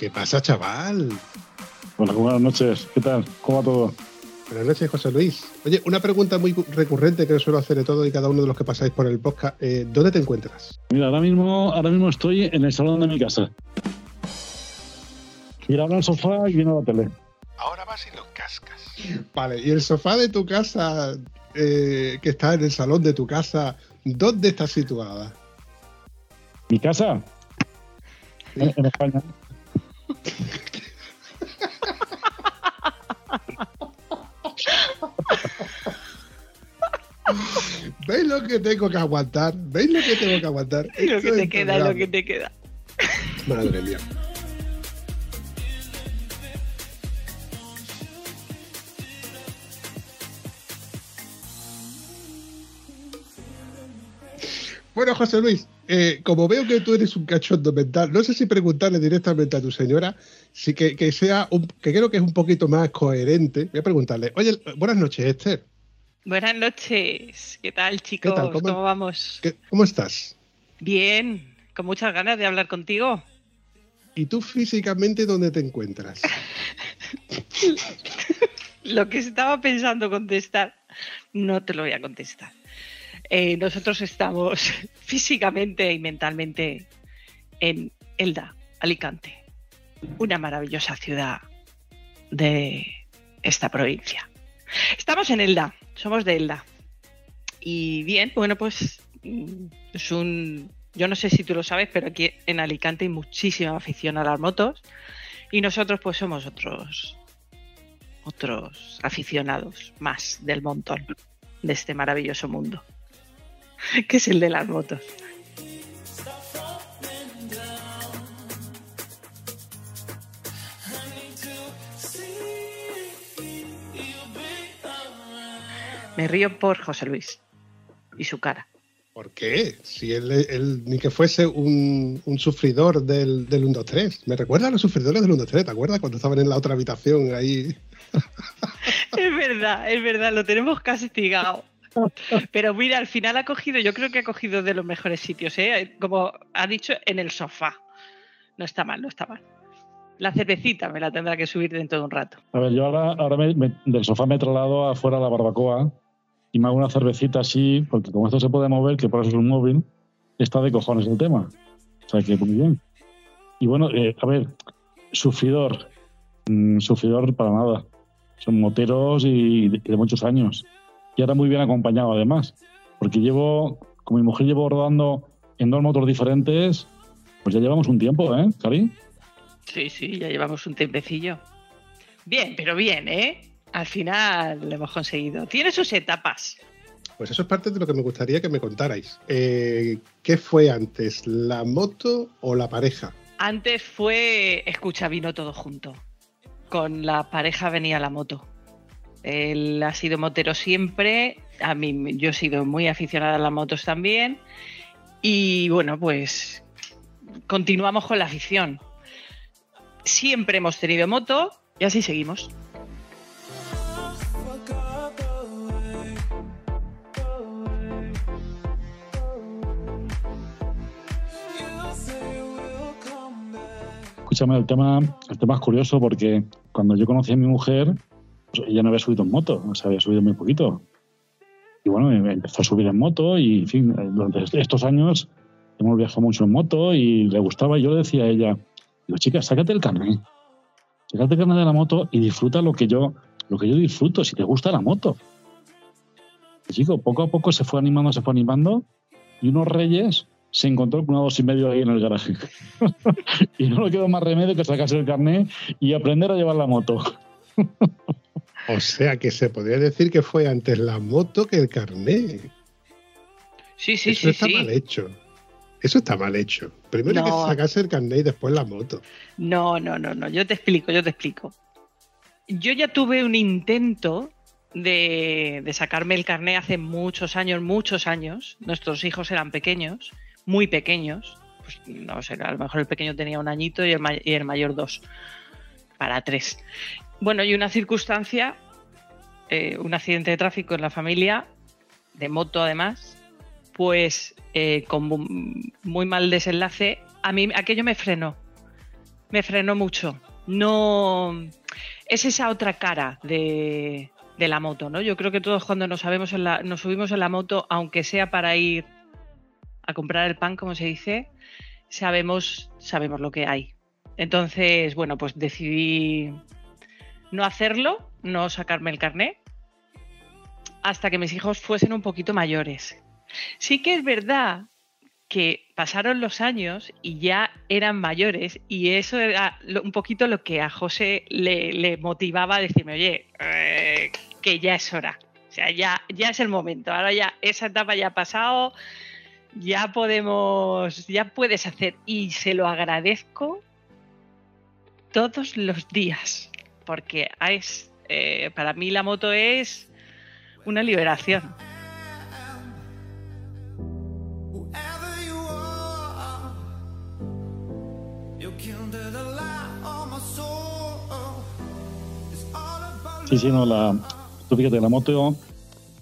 ¿Qué pasa, chaval? Hola, buenas noches. ¿Qué tal? ¿Cómo va todo? Buenas noches, José Luis. Oye, una pregunta muy recurrente que suelo hacer de todo y cada uno de los que pasáis por el podcast. Eh, ¿Dónde te encuentras? Mira, ahora mismo, ahora mismo estoy en el salón de mi casa. Mira ahora el sofá y viene la tele. Ahora vas y lo cascas. Vale, y el sofá de tu casa, eh, que está en el salón de tu casa, ¿dónde está situada? ¿Mi casa? En, en España. ¿Veis lo que tengo que aguantar? ¿Veis lo que tengo que aguantar? Lo que te queda, lo que te queda. Madre mía. Bueno, José Luis, eh, como veo que tú eres un cachondo mental, no sé si preguntarle directamente a tu señora, si que, que sea un, que creo que es un poquito más coherente. Voy a preguntarle, oye, buenas noches, Esther. Buenas noches. ¿Qué tal, chicos? tal? ¿Cómo- ¿Cómo, vamos? ¿Qué- ¿Cómo estás? Bien, con muchas ganas de hablar contigo. ¿Y tú físicamente dónde te encuentras? Lo que estaba pensando contestar, no te lo voy a contestar. Eh, nosotros estamos físicamente y mentalmente en Elda, Alicante, una maravillosa ciudad de esta provincia. Estamos en Elda, somos de Elda. Y bien, bueno, pues mm, es un... Yo no sé si tú lo sabes, pero aquí en Alicante hay muchísima afición a las motos y nosotros pues somos otros otros aficionados más del montón de este maravilloso mundo, que es el de las motos. Me río por José Luis y su cara. ¿Por qué? Si él, él ni que fuese un, un sufridor del, del 1, 2, 3. Me recuerda a los sufridores del 1, 2, 3, ¿te acuerdas? Cuando estaban en la otra habitación ahí. Es verdad, es verdad, lo tenemos castigado. Pero mira, al final ha cogido, yo creo que ha cogido de los mejores sitios, ¿eh? Como ha dicho, en el sofá. No está mal, no está mal. La cervecita me la tendrá que subir dentro de un rato. A ver, yo ahora, ahora me- del sofá me traslado afuera a la barbacoa y me hago una cervecita así, porque como esto se puede mover, que por eso es un móvil, está de cojones el tema. O sea que muy bien. Y bueno, eh, a ver, sufridor. Mm, sufridor para nada. Son moteros y de muchos años. Y ahora muy bien acompañado además. Porque llevo, con mi mujer llevo rodando en dos motos diferentes, pues ya llevamos un tiempo, ¿eh, Cari? Sí, sí, ya llevamos un tiempecillo. Bien, pero bien, ¿eh? Al final lo hemos conseguido. Tiene sus etapas. Pues eso es parte de lo que me gustaría que me contarais. Eh, ¿Qué fue antes, la moto o la pareja? Antes fue escucha vino todo junto. Con la pareja venía la moto. Él ha sido motero siempre. A mí yo he sido muy aficionada a las motos también. Y bueno, pues continuamos con la afición. Siempre hemos tenido moto y así seguimos. Escúchame, el tema, el tema es curioso porque cuando yo conocí a mi mujer, pues ella no había subido en moto, o sea, había subido muy poquito. Y bueno, em- empezó a subir en moto y, en fin, eh, durante estos años hemos viajado mucho en moto y le gustaba. Y yo le decía a ella, digo, chica, sácate el carnet, sácate el carnet de la moto y disfruta lo que yo, lo que yo disfruto, si te gusta la moto. Y chico, poco a poco se fue animando, se fue animando y unos reyes se encontró con una dos y medio ahí en el garaje. y no le quedó más remedio que sacarse el carnet y aprender a llevar la moto. O sea que se podría decir que fue antes la moto que el carnet. Sí, sí, Eso sí, está sí. mal hecho. Eso está mal hecho. Primero hay No. que sacarse el carnet y después la moto. No, no, no, no. Yo te explico, yo te explico. Yo ya tuve un intento de, de sacarme el carné hace muchos años, muchos años. Nuestros hijos eran pequeños, muy pequeños. Pues no sé, a lo mejor el pequeño tenía un añito y el, ma- y el mayor dos. Para tres. Bueno, y una circunstancia, eh, un accidente de tráfico en la familia, de moto además, pues eh, con mu- muy mal desenlace, a mí aquello me frenó me frenó mucho. No es esa otra cara de, de la moto, ¿no? Yo creo que todos cuando nos, sabemos en la- nos subimos en la moto, aunque sea para ir a comprar el pan, como se dice, sabemos, sabemos lo que hay. Entonces, bueno, pues decidí no hacerlo, no sacarme el carné, hasta que mis hijos fuesen un poquito mayores. Sí que es verdad que pasaron los años y ya eran mayores y eso era un poquito lo que a José le, le motivaba a decirme, oye, eh, que ya es hora, o sea, ya, ya es el momento, ahora ya esa etapa ya ha pasado, ya podemos, ya puedes hacer y se lo agradezco todos los días, porque es, eh, para mí la moto es una liberación. Sí, sí, no, la, tú fíjate, la moto,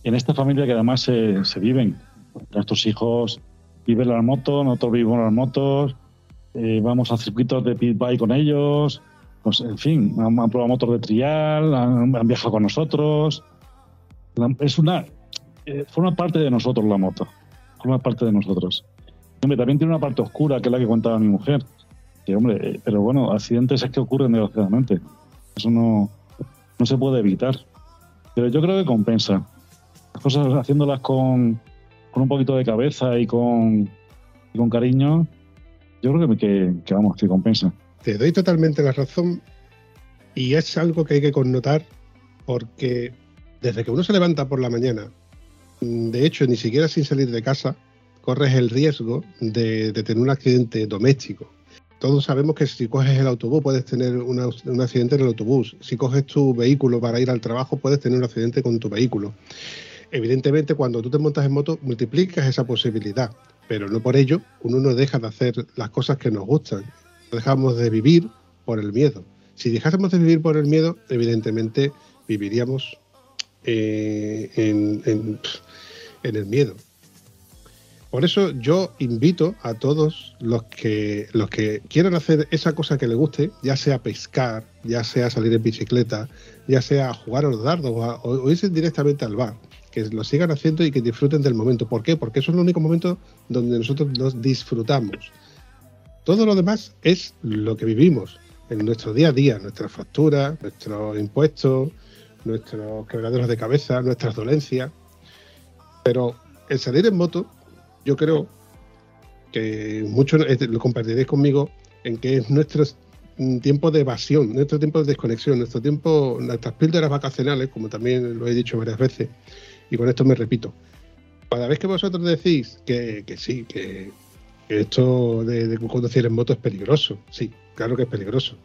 en esta familia que además se, se viven, nuestros hijos viven las motos, nosotros vivimos las motos, eh, vamos a circuitos de pit bike con ellos, pues en fin, han, han probado motos de trial, han, han viajado con nosotros. Es una, eh, forma parte de nosotros la moto, forma parte de nosotros. Hombre, también tiene una parte oscura, que es la que contaba mi mujer. Que, hombre, eh, pero bueno, accidentes es que ocurren desgraciadamente. Eso no, no se puede evitar. Pero yo creo que compensa. Las cosas haciéndolas con, con un poquito de cabeza y con, y con cariño, yo creo que, que, que, vamos, que compensa. Te doy totalmente la razón y es algo que hay que connotar porque desde que uno se levanta por la mañana, mm, de hecho ni siquiera sin salir de casa, corres el riesgo de, tener un accidente doméstico. Todos sabemos que si coges el autobús puedes tener un accidente en el autobús. Si coges tu vehículo para ir al trabajo puedes tener un accidente con tu vehículo. Evidentemente cuando tú te montas en moto multiplicas esa posibilidad, pero no por ello uno no deja de hacer las cosas que nos gustan dejamos de vivir por el miedo. Si dejásemos de vivir por el miedo, evidentemente viviríamos eh, en, en- el miedo. Por eso yo invito a todos los que, los que quieran hacer esa cosa que les guste, ya sea pescar, ya sea salir en bicicleta, ya sea jugar a los dardos o, irse directamente al bar, que lo sigan haciendo y que disfruten del momento. ¿Por qué? Porque eso es el único momento donde nosotros los disfrutamos. Todo lo demás es lo que vivimos en nuestro día a día, nuestras facturas, nuestros impuestos, nuestros quebraderos de cabeza, nuestras dolencias. Pero el salir en moto, yo creo que muchos lo compartiréis conmigo en que es nuestro tiempo de evasión, nuestro tiempo de desconexión, nuestro tiempo, nuestras píldoras vacacionales, como también lo he dicho varias veces, y con esto me repito. Cada vez que vosotros decís que, que sí, que esto de, de conducir en moto es peligroso, sí, claro que es peligroso,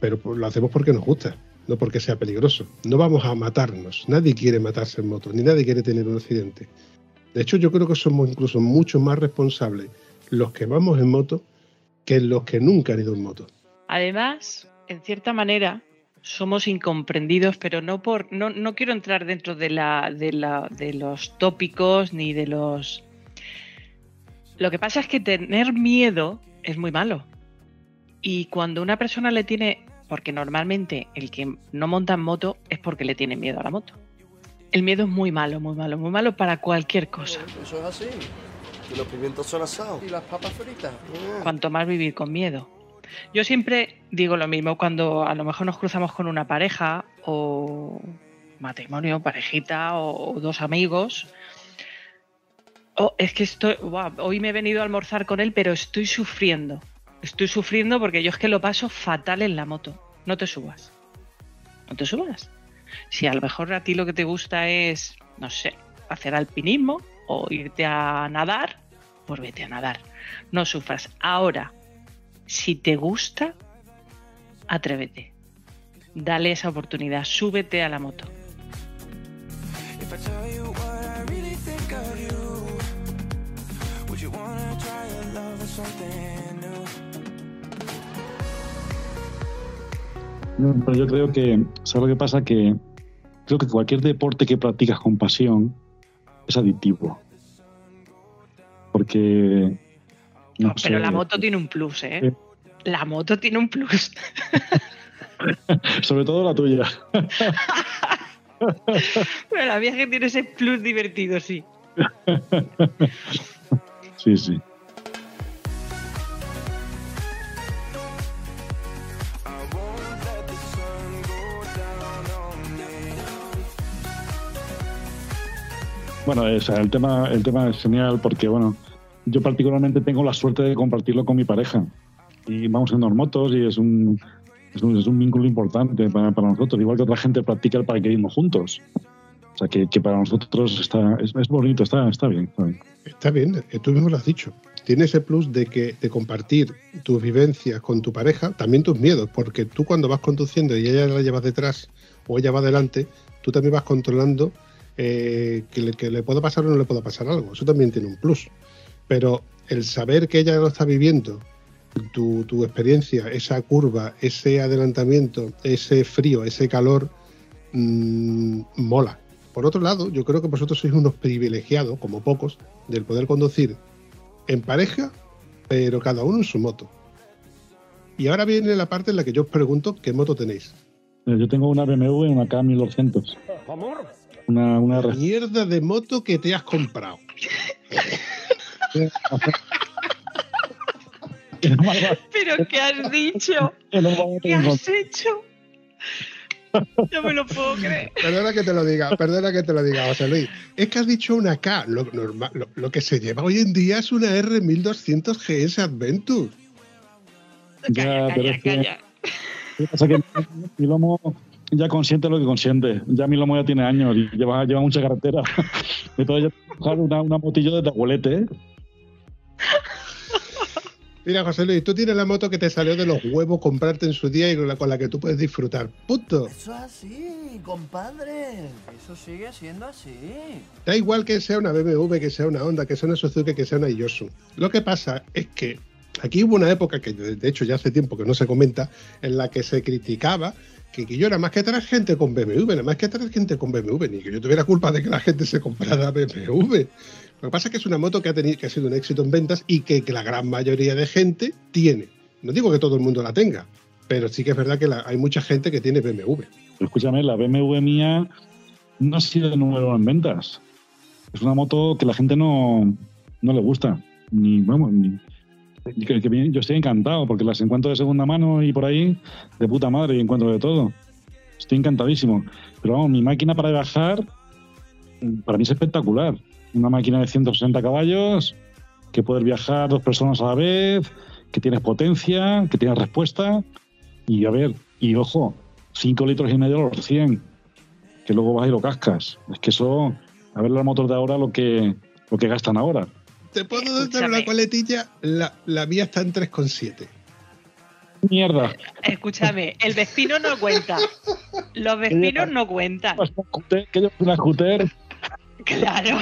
pero lo hacemos porque nos gusta, no porque sea peligroso. No vamos a matarnos, nadie quiere matarse en moto, ni nadie quiere tener un accidente. De hecho, yo creo que somos incluso mucho más responsables los que vamos en moto que los que nunca han ido en moto. Además, en cierta manera, somos incomprendidos, pero no por. No, no quiero entrar dentro de la, de la, de los tópicos ni de los. Lo que pasa es que tener miedo es muy malo. Y cuando una persona le tiene. Porque normalmente el que no monta en moto es porque le tiene miedo a la moto. El miedo es muy malo, muy malo, muy malo para cualquier cosa. Eso es así. Y los pimientos son asados. Y las papas fritas. cuanto más vivir con miedo. Yo siempre digo lo mismo cuando a lo mejor nos cruzamos con una pareja o matrimonio, parejita o, o dos amigos. Oh, es que estoy, hoy me he venido a almorzar con él, pero estoy sufriendo. Estoy sufriendo porque yo es que lo paso fatal en la moto. No te subas. No te subas. Si a lo mejor a ti lo que te gusta es, no sé, hacer alpinismo o irte a nadar, pues vete a nadar. No sufras. Ahora, si te gusta, atrévete. Dale esa oportunidad, súbete a la moto. Something new? No, pero yo creo que, ¿sabes lo que pasa? Que creo que cualquier deporte que practicas con pasión es adictivo. Porque. No Pero sé, la moto tiene un plus, ¿eh? La moto tiene un plus. Sobre todo la tuya. Pero la mía que tiene ese plus divertido, sí. Sí, sí. Bueno, o sea, el tema, el tema es genial porque, bueno, yo particularmente tengo la suerte de compartirlo con mi pareja. Y vamos en motos y es un, es un, es un vínculo importante para, para nosotros, igual que otra gente practica el paracaidismo juntos. O sea, que, que para nosotros está, es, es bonito, está, está bien. Está bien. Está bien, eh, tú mismo lo has dicho. Tiene ese plus de que de compartir tus vivencias con tu pareja, también tus miedos, porque tú cuando vas conduciendo y ella la llevas detrás o ella va delante, tú también vas controlando eh, que, le, que le pueda pasar o no le pueda pasar algo. Eso también tiene un plus. Pero el saber que ella lo está viviendo, tu, tu experiencia, esa curva, ese adelantamiento, ese frío, ese calor, mm, mola. Por otro lado, yo creo que vosotros sois unos privilegiados, como pocos, del poder conducir en pareja, pero cada uno en su moto. Y ahora viene la parte en la que yo os pregunto qué moto tenéis. Eh, Yo tengo una BMW, una K1200. Una, Mierda de moto que te has comprado. ¿Pero qué has dicho? ¿Qué has hecho? No me lo puedo creer. Perdona que te lo diga, perdona que te lo diga, José Luis. Es que has dicho una K. Lo, normal- lo- lo que se lleva hoy en día es una R1200 GS Adventure. Ya, Calla, pero calla, es que- calla. Que pasa es que lomo ya consiente lo que consiente. Ya mi lomo ya tiene años y lleva, lleva mucha carretera. Entonces ya una, una motillo de tabuelete. ¿eh? Mira, José Luis, tú tienes la moto que te salió de los huevos comprarte en su día y con la, con la que tú puedes disfrutar. Punto. Eso es así, compadre. Eso sigue siendo así. Da igual que sea una BMW, que sea una Honda, que sea una Suzuki, que sea una Iosu. Lo que pasa es que aquí hubo una época que de hecho ya hace tiempo que no se comenta, en la que se criticaba que, yo era más que traer gente con BMW, nada más que traer gente con BMW, ni que yo tuviera culpa de que la gente se comprara BMW. Lo que pasa es que es una moto que ha, tenido, que ha sido un éxito en ventas y que, la gran mayoría de gente tiene. No digo que todo el mundo la tenga, pero sí que es verdad que hay mucha gente que tiene BMW. Escúchame, la BMW mía no ha sido número en ventas. Es una moto que la gente no, no le gusta. Ni, vamos, ni, yo estoy encantado porque las encuentro de segunda mano y por ahí de puta madre y encuentro de todo. Estoy encantadísimo. Pero vamos, mi máquina para viajar para mí es espectacular. Una máquina de 160 caballos que puedes viajar dos personas a la vez, que tienes potencia, que tienes respuesta. Y a ver, y ojo, 5 litros y medio los 100, que luego vas y lo cascas. Es que eso, a ver los motores de ahora lo que, lo que gastan ahora. ¿Te puedo dar una coletilla? La, la mía está en 3,7. Mierda. Escúchame, el vecino no cuenta. Los vecinos no cuentan. Que yo una scooter. Claro.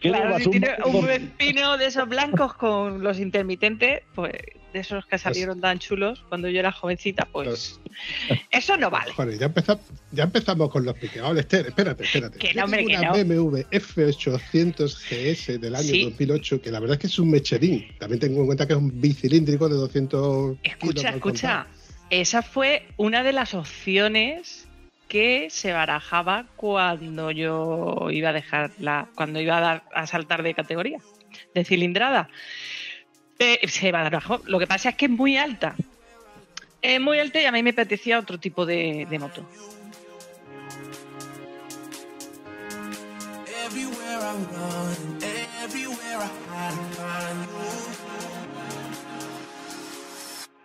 ¿Qué Claro, si un tiene un vecino de esos blancos con los intermitentes, pues de esos que salieron tan chulos cuando yo era jovencita, pues eso no vale. Joder, ya, empeza- ya empezamos con los piqueados. Espérate, espérate. Que no, hombre, tengo que una no. BMW F800 GS del año Sí. 2008, que la verdad es que es un Michelin. También tengo en cuenta que es un bicilíndrico de 200 kilos. Escucha, escucha. Esa fue una de las opciones que se barajaba cuando yo iba a dejar la, cuando iba a, dar, a saltar de categoría, de cilindrada. Eh, se barajó. Lo que pasa es que es muy alta. Es muy alta y a mí me apetecía otro tipo de, de moto.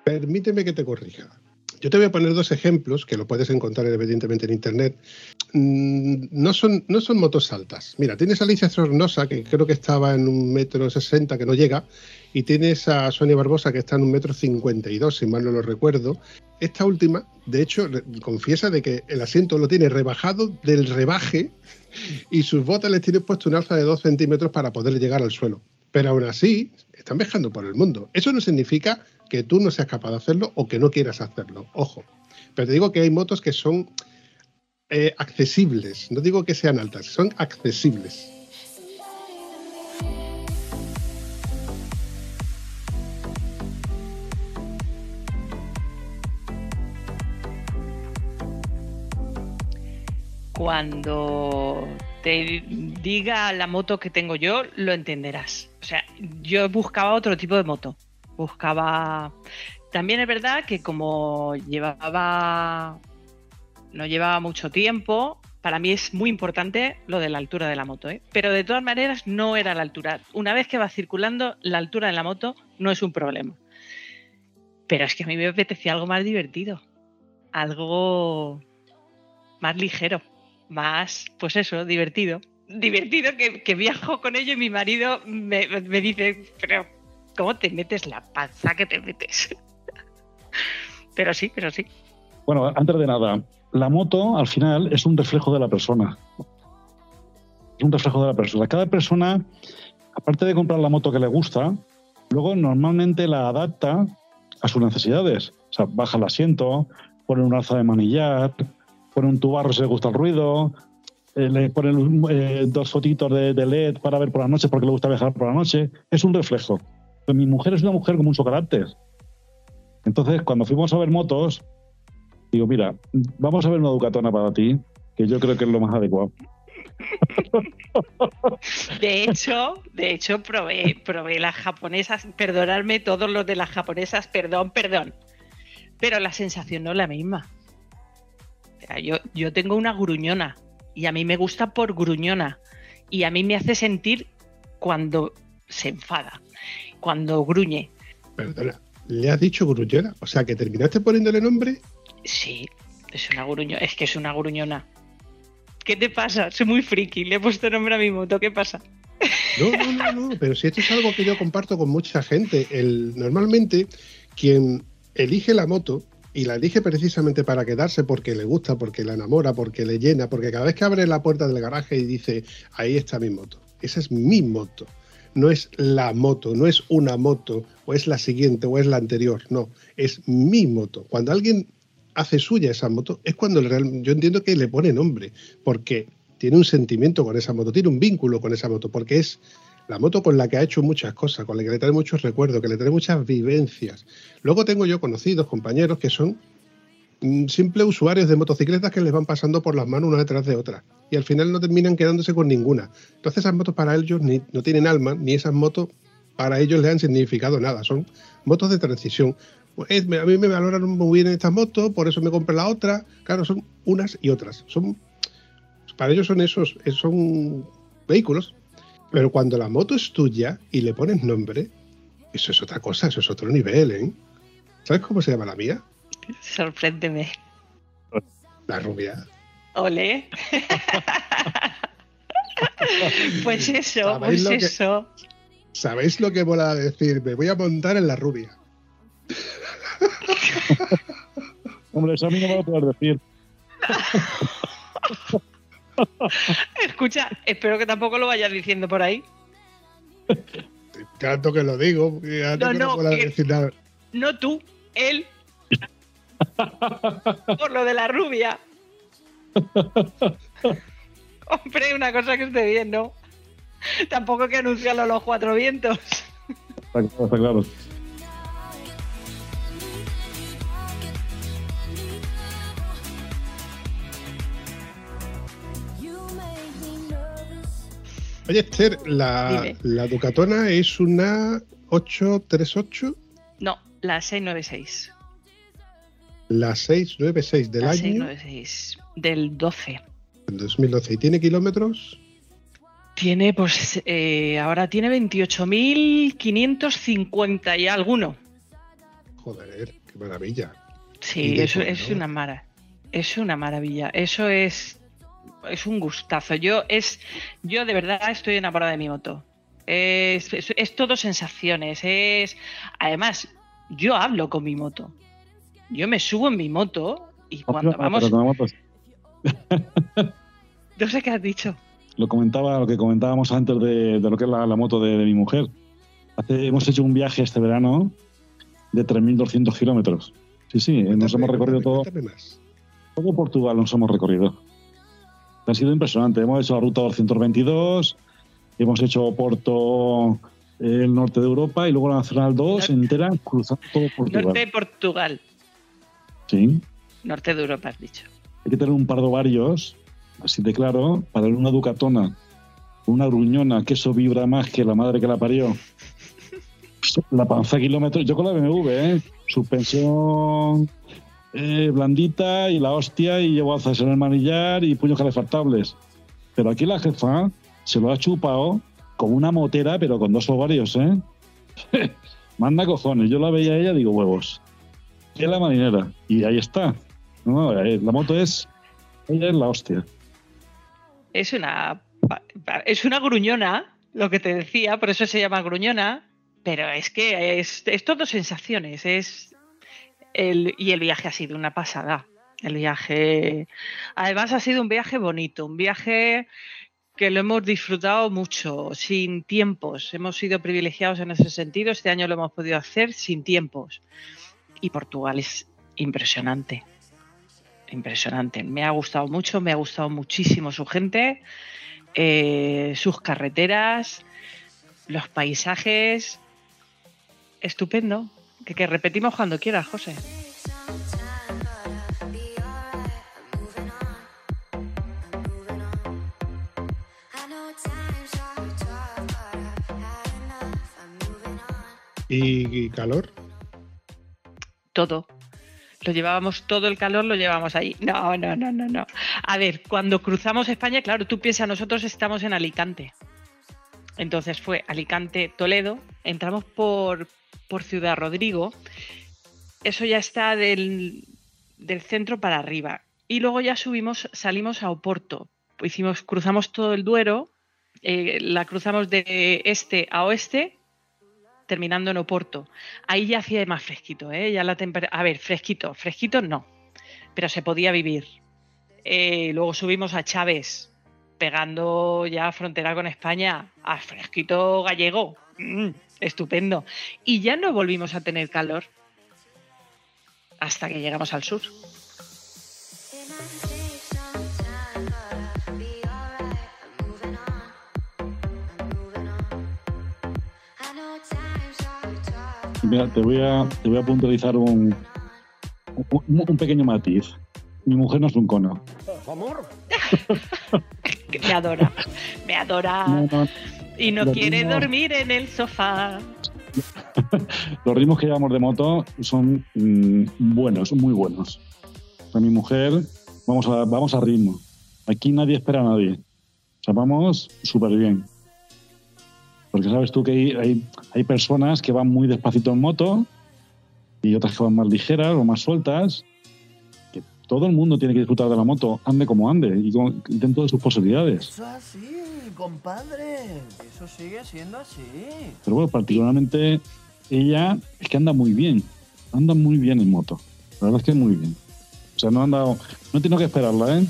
Permíteme que te corrija. Yo te voy a poner dos ejemplos que lo puedes encontrar evidentemente en internet. mm, no son, no son motos altas. Mira, tienes a Alicia Sornosa, que creo que estaba en un metro sesenta, que no llega, y tienes a Sonia Barbosa, que está en un metro cincuenta y dos, si mal no lo recuerdo. Esta última, de hecho, confiesa de que el asiento lo tiene rebajado del rebaje y sus botas les tiene puesto un alza de dos centímetros para poder llegar al suelo. Pero aún así, están viajando por el mundo. Eso no significa que tú no seas capaz de hacerlo o que no quieras hacerlo. Ojo. Pero te digo que hay motos que son eh, accesibles. No digo que sean altas, son accesibles. Cuando te diga la moto que tengo yo, lo entenderás. O sea, yo buscaba otro tipo de moto. Buscaba. También es verdad que como llevaba. No llevaba mucho tiempo. Para mí es muy importante lo de la altura de la moto, ¿eh? Pero de todas maneras no era la altura. Una vez que va circulando, la altura de la moto no es un problema. Pero es que a mí me apetecía algo más divertido. Algo más ligero más, pues eso, divertido. Divertido que, viajo con ello y mi marido me, me dice, pero ¿cómo te metes la panza que te metes? pero sí, pero sí. Bueno, antes de nada, la moto al final es un reflejo de la persona. Es un reflejo de la persona. Cada persona, aparte de comprar la moto que le gusta, luego normalmente la adapta a sus necesidades. O sea, baja el asiento, pone un alza de manillar, pone un tubarro si le gusta el ruido, eh, le pone eh, dos fotitos de, de, LED para ver por la noche porque le gusta viajar por la noche. Es un reflejo. Pero mi mujer es una mujer con mucho carácter. Entonces, cuando fuimos a ver motos, digo, mira, vamos a ver una Ducatona para ti, que yo creo que es lo más adecuado. De hecho, de hecho, probé, probé las japonesas, perdonadme todos los de las japonesas, perdón, perdón. Pero la sensación no es la misma. Yo, yo tengo una gruñona y a mí me gusta por gruñona y a mí me hace sentir cuando se enfada, cuando gruñe. Perdona, ¿le has dicho gruñona? O sea, que terminaste poniéndole nombre. Sí, es una gruñona, es que es una gruñona. ¿Qué te pasa? Soy muy friki, le he puesto nombre a mi moto, ¿qué pasa? No, no, no, no, pero si esto es algo que yo comparto con mucha gente. El, normalmente, quien elige la moto y la elige precisamente para quedarse porque le gusta, porque la enamora, porque le llena, porque cada vez que abre la puerta del garaje y dice, ahí está mi moto, esa es mi moto, no es la moto, no es una moto, o es la siguiente, o es la anterior, no, es mi moto. Cuando alguien hace suya esa moto, es cuando real, yo entiendo que le pone nombre, porque tiene un sentimiento con esa moto, tiene un vínculo con esa moto, porque es la moto con la que ha hecho muchas cosas, con la que le trae muchos recuerdos, que le trae muchas vivencias. Luego tengo yo conocidos, compañeros, que son mm, simples usuarios de motocicletas que les van pasando por las manos una detrás de otra. Y al final no terminan quedándose con ninguna. Entonces esas motos para ellos ni, no tienen alma, ni esas motos para ellos les han significado nada. Son motos de transición. Pues, a mí me valoran muy bien estas motos, por eso me compré la otra. Claro, son unas y otras. Son, para ellos son esos, son vehículos pero cuando la moto es tuya y le pones nombre, eso es otra cosa, eso es otro nivel, ¿eh? ¿Sabes cómo se llama la mía? Sorpréndeme. La rubia. Ole. pues eso, pues eso. Que, ¿Sabéis lo que mola decir? Me voy a montar en la rubia. Hombre, eso a mí no me lo puedes decir. Escucha, espero que tampoco lo vayas diciendo por ahí. Tanto que lo digo, no, no, no, que, decir nada. no tú, él. por lo de la rubia. Hombre, una cosa que esté bien, ¿no? Tampoco hay que anunciarlo a los cuatro vientos. Está, está claro. Oye, Esther, la, la, Ducatona es una 838? No, la 696. La 696 del la año. 696 del 12. En 2012. ¿Y tiene kilómetros? Tiene, pues, eh, ahora tiene 28.550 y alguno. Joder, qué maravilla. Sí, eso es una mara. Es una maravilla. Eso es es un gustazo. Yo es, yo de verdad estoy enamorada de mi moto. Es, es- es todo sensaciones. Es, además, yo hablo con mi moto. Yo me subo en mi moto y cuando Ah, vamos, pero la moto- no sé qué has dicho. lo comentaba, lo que comentábamos antes de, de lo que es la, la moto de, de mi mujer. Hace, hemos hecho un viaje este verano de 3.200 kilómetros. Sí, sí, nos hemos recorrido todo, Cuéntame más. todo Portugal, nos hemos recorrido. Ha sido impresionante. Hemos hecho la ruta 222, hemos hecho Porto, eh, el norte de Europa y luego la Nacional 2 entera cruzando todo Portugal. Norte de Portugal, Sí, norte de Europa, has dicho. hay que tener un par de ovarios, así de claro, para una ducatona, una gruñona, que eso vibra más que la madre que la parió. La panza kilómetros, yo con la BMW, ¿eh? suspensión eh, blandita y la hostia y llevo alzas en el manillar y puños calefactables. Pero aquí la jefa se lo ha chupado como una motera, pero con dos ovarios, ¿eh? Manda cojones. Yo la veía a ella, digo huevos. Que la marinera. Y ahí está. No, eh, la moto es. Ella es la hostia. Es una, es una gruñona, lo que te decía, por eso se llama gruñona, pero es que es, es todo sensaciones. Es el, y el viaje ha sido una pasada. El viaje, además, ha sido un viaje bonito, un viaje que lo hemos disfrutado mucho, sin tiempos. Hemos sido privilegiados en ese sentido. Este año lo hemos podido hacer sin tiempos. Y Portugal es impresionante. Impresionante. Me ha gustado mucho, me ha gustado muchísimo su gente, eh, sus carreteras, los paisajes. Estupendo. Que, que repetimos cuando quieras, José. ¿Y, calor? todo. Lo llevábamos todo el calor, lo llevábamos ahí. No, no, no, no, no. A ver, cuando cruzamos España, claro, tú piensas, nosotros estamos en Alicante. Entonces fue Alicante, Toledo, entramos por, por Ciudad Rodrigo. Eso ya está del, del centro para arriba. Y luego ya subimos, salimos a Oporto. Hicimos, cruzamos todo el Duero, eh, la cruzamos de este a oeste terminando en Oporto. Ahí ya hacía más fresquito, ¿eh? Ya la A ver, fresquito, fresquito no, pero se podía vivir. Eh, luego subimos a Chávez, pegando ya frontera con España, a fresquito gallego. Mm, estupendo. Y ya no volvimos a tener calor hasta que llegamos al sur. Mira, te voy a, te voy a puntualizar un, un, un pequeño matiz. Mi mujer no es un cono. Que Me adora, me adora. No, no, Y no Lo quiere dormir en el sofá. Los ritmos que llevamos de moto son mm, buenos, muy buenos. Sea, mi mujer, vamos a, vamos a ritmo. Aquí nadie espera a nadie. O sea, vamos súper bien. Porque sabes tú que hay, hay, hay personas que van muy despacito en moto y otras que van más ligeras o más sueltas. Que todo el mundo tiene que disfrutar de la moto, ande como ande y con- dentro de sus posibilidades. Eso es así, compadre. Eso sigue siendo así. Pero bueno, particularmente ella es que anda muy bien. Anda muy bien en moto. La verdad es que muy bien. O sea, no han dado, no tengo que esperarla, ¿eh?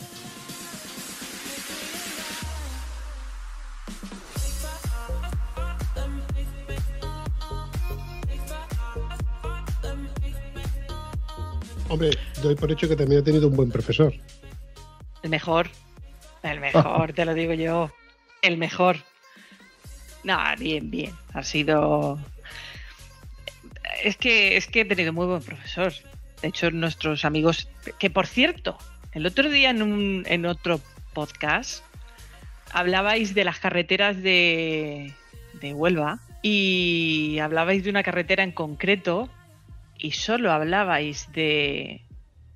Hombre, doy por hecho que también ha tenido un buen profesor. El mejor. El mejor, te lo digo yo. El mejor. No, bien, bien. Ha sido. Es que, es que he tenido muy buen profesor. De hecho, nuestros amigos. Que por cierto, el otro día en, un, en otro podcast hablabais de las carreteras de, de Huelva y hablabais de una carretera en concreto y solo hablabais de.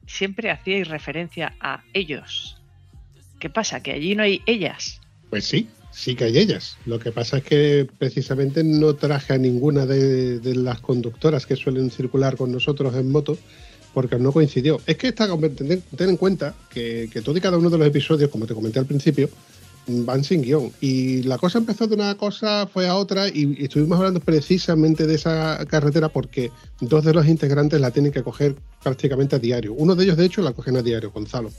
Siempre hacíais referencia a ellos. ¿Qué pasa? Que allí no hay ellas. Pues sí, sí que hay ellas. Lo que pasa es que precisamente no traje a ninguna de, las conductoras que suelen circular con nosotros en moto porque no coincidió. Es que esta, ten, ten en cuenta que, que todo y cada uno de los episodios, como te comenté al principio, van sin guion. Y la cosa empezó de una cosa, fue a otra, y, y estuvimos hablando precisamente de esa carretera porque dos de los integrantes la tienen que coger prácticamente a diario. Uno de ellos, de hecho, la cogen a diario, Gonzalo.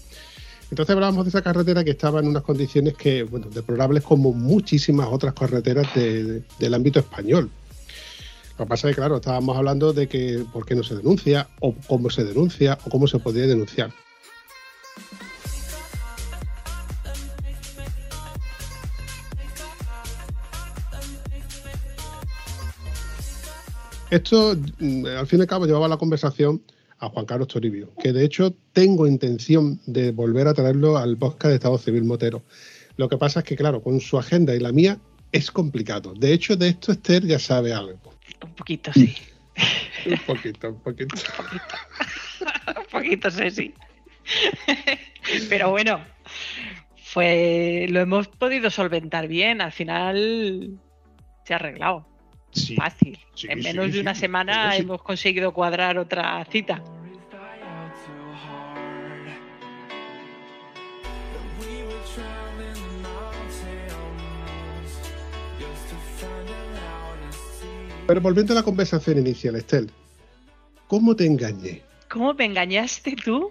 Entonces hablábamos de esa carretera que estaba en unas condiciones que, bueno, deplorables como muchísimas otras carreteras de- de- del ámbito español. Lo que pasa es que, claro, estábamos hablando de que por qué no se denuncia, o cómo se denuncia, o cómo se podría denunciar. Esto, mm, al fin y al cabo, llevaba la conversación a Juan Carlos Toribio, que de hecho tengo intención de volver a traerlo al podcast de Estado Civil Motero. Lo que pasa es que, claro, con su agenda y la mía es complicado. De hecho, de esto Esther ya sabe algo. Un poquito, sí. Un poquito, un poquito. Un poquito, sí, sí. Pero bueno, fue, lo hemos podido solventar bien. Al final se ha arreglado. Sí, Fácil. sí, en sí, menos de sí. una semana hemos conseguido cuadrar otra cita. Pero volviendo a la conversación inicial, Estel, ¿cómo te engañé? ¿Cómo me engañaste tú?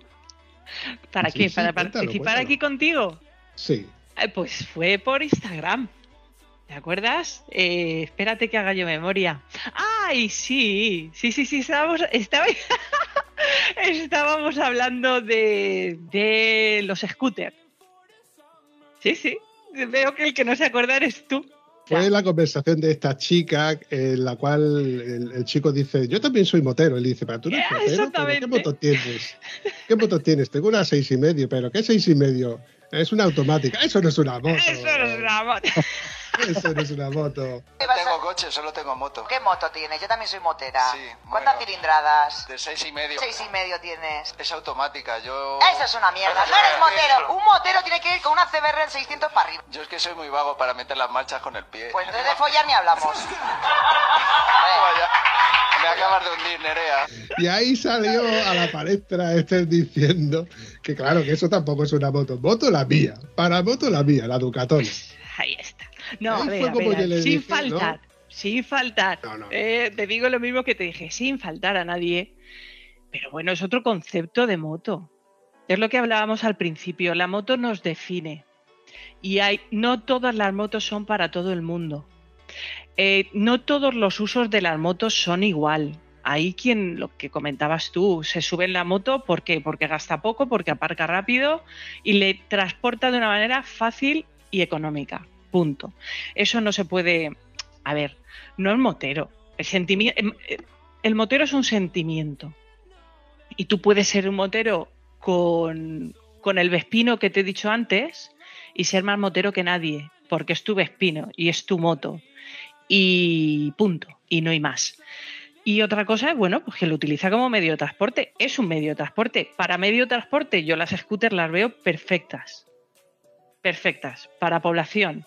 ¿Para Sí, qué? sí, ¿Para participar cuéntalo. aquí contigo? Sí, Eh, Pues fue por Instagram. ¿Te acuerdas? Eh, espérate que haga yo memoria. ¡Ay, sí! Sí, sí, sí, estábamos, estaba- estábamos hablando de, de los scooters. Sí, sí. Veo que el que no se acuerda eres tú. fue la conversación de esta chica en la cual el, el chico dice, yo también soy motero. Él dice, pero tú eres Ya, motero, ¿pero ¿qué moto tienes? ¿Qué moto tienes? Tengo una seis y medio, pero ¿qué seis y medio? Es una automática. Eso no es una moto. Eso no es una moto. Eso no es una moto. ¿Qué No tengo coche, solo tengo moto. ¿Qué moto tienes? Yo también soy motera. Sí, ¿Cuántas bueno. cilindradas? De seis y medio. Seis y medio tienes. Es automática, yo... Eso es una mierda. No eres motero. Un motero tiene que ir con una CBR 600 para arriba. Yo es que soy muy vago para meter las marchas con el pie. Pues entonces de follar ni hablamos. Vaya, Me acabas de hundir, Nerea. Y ahí salió a la palestra este diciendo que claro, que eso tampoco es una moto. Moto la mía. Para moto la mía, la Ducatón. Ahí está. No, a ver, a ver, sin dije, faltar, sin faltar. No, no. Eh, te digo lo mismo que te dije, sin faltar a nadie. Pero bueno, es otro concepto de moto. Es lo que hablábamos al principio. La moto nos define. Y hay, no todas las motos son para todo el mundo. Eh, no todos los usos de las motos son igual. Hay quien, lo que comentabas tú, se sube en la moto, ¿por qué? Porque gasta poco, porque aparca rápido y le transporta de una manera fácil y económica. Punto. Eso no se puede. A ver, no es motero. El, sentimi- em- eh, el motero es un sentimiento. Y tú puedes ser un motero con, con el Vespino que te he dicho antes y ser más motero que nadie, porque es tu Vespino y es tu moto. Y punto. Y no hay más. Y otra cosa es, bueno, pues que lo utiliza como medio de transporte. Es un medio de transporte. Para medio de transporte, yo las scooters las veo perfectas. Perfectas. Para población.